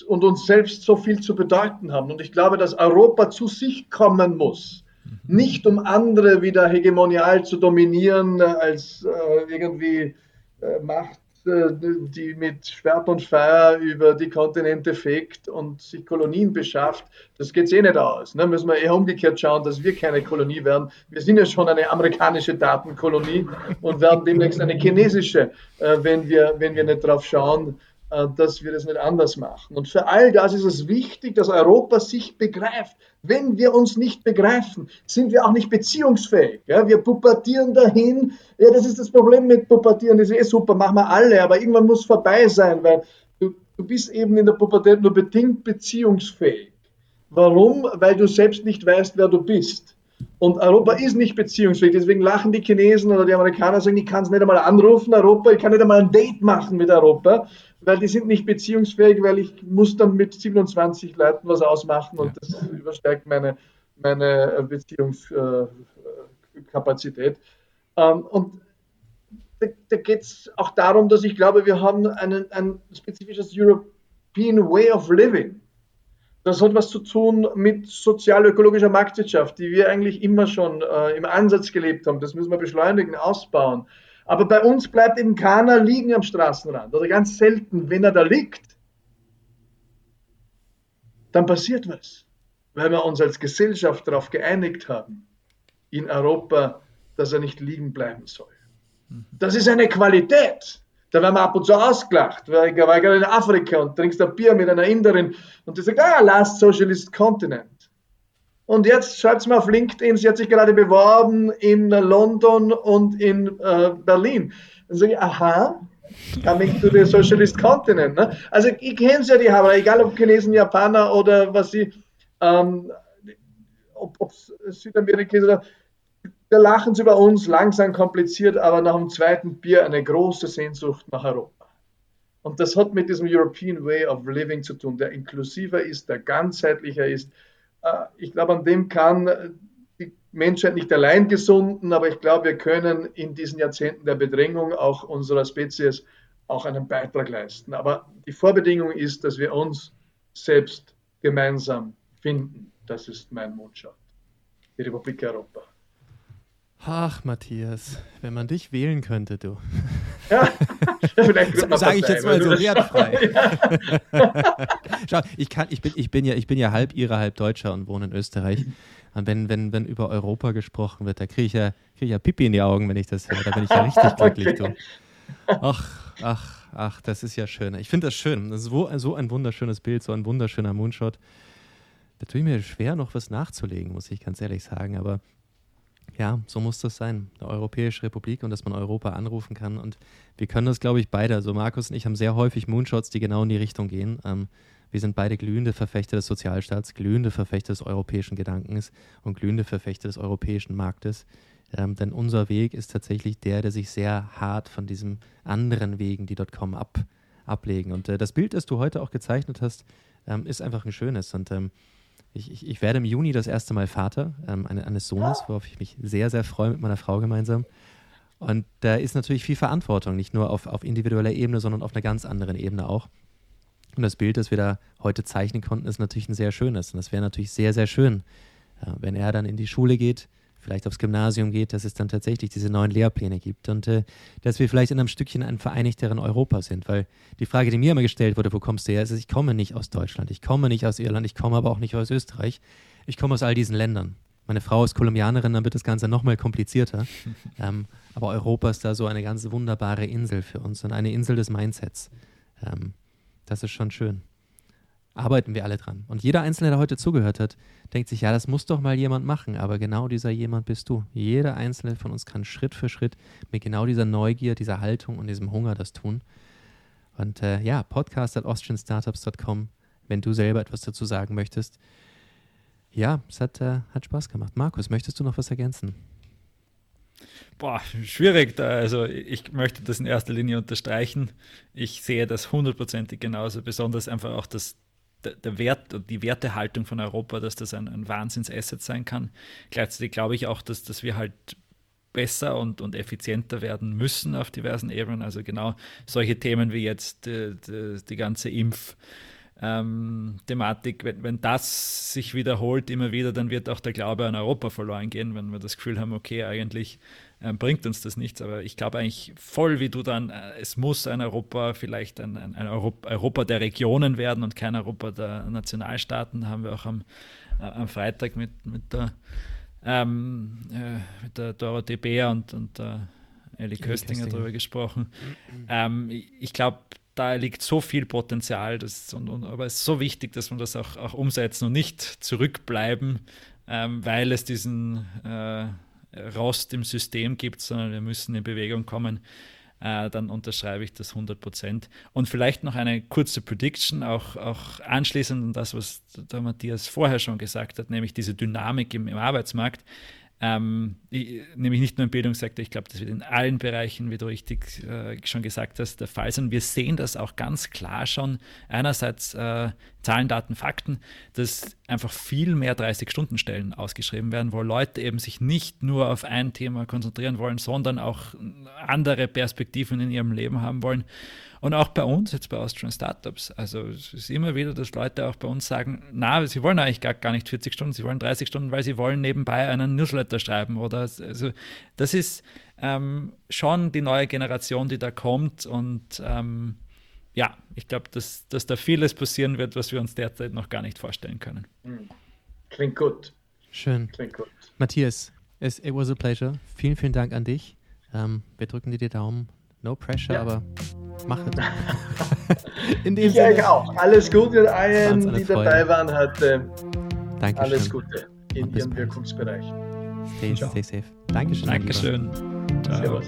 und uns selbst so viel zu bedeuten haben. Und ich glaube, dass Europa zu sich kommen muss. Mhm. Nicht um andere wieder hegemonial zu dominieren, als irgendwie äh, Macht, äh, die mit Schwert und Feuer über die Kontinente fegt und sich Kolonien beschafft, das geht eh nicht aus. Ne? Müssen wir eher umgekehrt schauen, dass wir keine Kolonie werden. Wir sind ja schon eine amerikanische Datenkolonie und werden demnächst eine chinesische, äh, wenn, wir, wenn wir nicht darauf schauen, äh, dass wir das nicht anders machen. Und für all das ist es wichtig, dass Europa sich begreift. Wenn wir uns nicht begreifen, sind wir auch nicht beziehungsfähig. Ja, wir pubertieren dahin. Ja, das ist das Problem mit Pubertieren. Das ist eh super, machen wir alle, aber irgendwann muss vorbei sein, weil du, du bist eben in der Pubertät nur bedingt beziehungsfähig. Warum? Weil du selbst nicht weißt, wer du bist. Und Europa ist nicht beziehungsfähig. Deswegen lachen die Chinesen oder die Amerikaner sagen, ich kann es nicht einmal anrufen, Europa, ich kann nicht einmal ein Date machen mit Europa, weil die sind nicht beziehungsfähig, weil ich muss dann mit 27 Leuten was ausmachen und das übersteigt meine, meine Beziehungskapazität. Ähm, und da, da geht es auch darum, dass ich glaube, wir haben einen, ein spezifisches European Way of Living. Das hat was zu tun mit sozial-ökologischer Marktwirtschaft, die wir eigentlich immer schon äh, im Ansatz gelebt haben. Das müssen wir beschleunigen, ausbauen. Aber bei uns bleibt eben keiner liegen am Straßenrand. Oder ganz selten, wenn er da liegt, dann passiert was. Weil wir uns als Gesellschaft darauf geeinigt haben, in Europa, dass er nicht liegen bleiben soll. Das ist eine Qualität. Da werden wir ab und zu ausgelacht, weil ich war gerade in Afrika und trinkst ein Bier mit einer Inderin und die sagt, ah, Last Socialist Continent. Und jetzt schreibt sie mir auf LinkedIn, sie hat sich gerade beworben in London und in äh, Berlin. Dann sage ich, aha, coming to the Socialist Continent. Ne? Also ich kenne sie ja, die haben, egal ob Chinesen, Japaner oder was sie, ähm, ob es Südamerika ist oder wir lachen sie über uns, langsam kompliziert, aber nach dem zweiten Bier eine große Sehnsucht nach Europa. Und das hat mit diesem European Way of Living zu tun, der inklusiver ist, der ganzheitlicher ist. Äh, ich glaube, an dem kann die Menschheit nicht allein gesunden, aber ich glaube, wir können in diesen Jahrzehnten der Bedrängung auch unserer Spezies auch einen Beitrag leisten. Aber die Vorbedingung ist, dass wir uns selbst gemeinsam finden. Das ist mein Wunsch. Die Republik Europa. Ach, Matthias, wenn man dich wählen könnte, du. Ja, vielleicht sage ich jetzt mal so wertfrei. Schau, ich, kann, ich, bin, ich, bin ja, ich bin ja halb Ire, halb Deutscher und wohne in Österreich. Und wenn, wenn, wenn über Europa gesprochen wird, da kriege ich, ja, krieg ich ja Pipi in die Augen, wenn ich das höre. Da bin ich ja richtig glücklich. Du. Ach, ach, ach, das ist ja schön. Ich finde das schön. Das ist so, so ein wunderschönes Bild, so ein wunderschöner Moonshot. Da tue ich mir schwer, noch was nachzulegen, muss ich ganz ehrlich sagen. Aber ja, so muss das sein. Eine Europäische Republik und dass man Europa anrufen kann. Und wir können das, glaube ich, beide. Also Markus und ich haben sehr häufig Moonshots, die genau in die Richtung gehen. Ähm, wir sind beide glühende Verfechter des Sozialstaats, glühende Verfechter des europäischen Gedankens und glühende Verfechter des europäischen Marktes. Ähm, denn unser Weg ist tatsächlich der, der sich sehr hart von diesen anderen Wegen, die dort kommen, ab, ablegen. Und äh, das Bild, das du heute auch gezeichnet hast, ähm, ist einfach ein schönes. Und ähm, ich, ich, ich, werde im Juni das erste Mal Vater ähm, eines Sohnes, worauf ich mich sehr, sehr freue mit meiner Frau gemeinsam. Und da ist natürlich viel Verantwortung, nicht nur auf, auf individueller Ebene, sondern auf einer ganz anderen Ebene auch. Und das Bild, das wir da heute zeichnen konnten, ist natürlich ein sehr schönes. Und das wäre natürlich sehr, sehr schön, äh, wenn er dann in die Schule geht, vielleicht aufs Gymnasium geht, dass es dann tatsächlich diese neuen Lehrpläne gibt und äh, dass wir vielleicht in einem Stückchen ein vereinigteren Europa sind. Weil die Frage, die mir immer gestellt wurde, wo kommst du her, ist, ich komme nicht aus Deutschland, ich komme nicht aus Irland, ich komme aber auch nicht aus Österreich, ich komme aus all diesen Ländern. Meine Frau ist Kolumbianerin, dann wird das Ganze nochmal komplizierter. ähm, aber Europa ist da so eine ganz wunderbare Insel für uns und eine Insel des Mindsets. Ähm, das ist schon schön arbeiten wir alle dran. Und jeder Einzelne, der heute zugehört hat, denkt sich, ja, das muss doch mal jemand machen. Aber genau dieser jemand bist du. Jeder Einzelne von uns kann Schritt für Schritt mit genau dieser Neugier, dieser Haltung und diesem Hunger das tun. Und äh, ja, podcast at austrianstartups.com, wenn du selber etwas dazu sagen möchtest. Ja, es hat, äh, hat Spaß gemacht. Markus, möchtest du noch was ergänzen? Boah, schwierig da. Also ich möchte das in erster Linie unterstreichen. Ich sehe das hundertprozentig genauso, besonders einfach auch das der, Wert die Wertehaltung von Europa, dass das ein, ein Wahnsinns-Asset sein kann. Gleichzeitig glaube ich auch, dass, dass wir halt besser und, und effizienter werden müssen auf diversen Ebenen. Also genau solche Themen wie jetzt die, die, die ganze Impf- ähm, Thematik, wenn, wenn das sich wiederholt immer wieder, dann wird auch der Glaube an Europa verloren gehen, wenn wir das Gefühl haben, okay, eigentlich ähm, bringt uns das nichts. Aber ich glaube eigentlich voll wie du dann, äh, es muss ein Europa, vielleicht ein, ein, ein Europa, Europa, der Regionen werden und kein Europa der Nationalstaaten, haben wir auch am, äh, am Freitag mit, mit der ähm, äh, mit der Dorothee Beer und, und der Ellie Köstinger darüber gesprochen. Ähm, ich glaube, da liegt so viel Potenzial, das, und, und, aber es ist so wichtig, dass wir das auch, auch umsetzen und nicht zurückbleiben, ähm, weil es diesen äh, Rost im System gibt, sondern wir müssen in Bewegung kommen. Äh, dann unterschreibe ich das 100 Prozent. Und vielleicht noch eine kurze Prediction, auch, auch anschließend an das, was der Matthias vorher schon gesagt hat, nämlich diese Dynamik im, im Arbeitsmarkt. Ähm, ich, nämlich nicht nur im Bildungssektor, ich glaube, das wird in allen Bereichen, wie du richtig äh, schon gesagt hast, der Fall sein. Wir sehen das auch ganz klar schon. Einerseits äh, Zahlen, Daten, Fakten, dass einfach viel mehr 30-Stunden-Stellen ausgeschrieben werden, wo Leute eben sich nicht nur auf ein Thema konzentrieren wollen, sondern auch andere Perspektiven in ihrem Leben haben wollen. Und auch bei uns, jetzt bei Austrian Startups, also es ist immer wieder, dass Leute auch bei uns sagen, na, sie wollen eigentlich gar, gar nicht 40 Stunden, sie wollen 30 Stunden, weil sie wollen nebenbei einen Newsletter schreiben oder also das ist ähm, schon die neue Generation, die da kommt und ähm, ja, ich glaube, dass, dass da vieles passieren wird, was wir uns derzeit noch gar nicht vorstellen können. Hm. Klingt gut. Schön. Klingt gut. Matthias, it was a pleasure. Vielen, vielen Dank an dich. Ähm, wir drücken dir die Daumen. No pressure, ja. aber mach es. In dem ich Sinne. euch auch. Alles Gute an allen, die Freude. dabei waren heute. Dankeschön. Alles Gute in Ihrem Wirkungsbereich. Stay, stay safe. Dankeschön. Dankeschön. Ciao. Servus.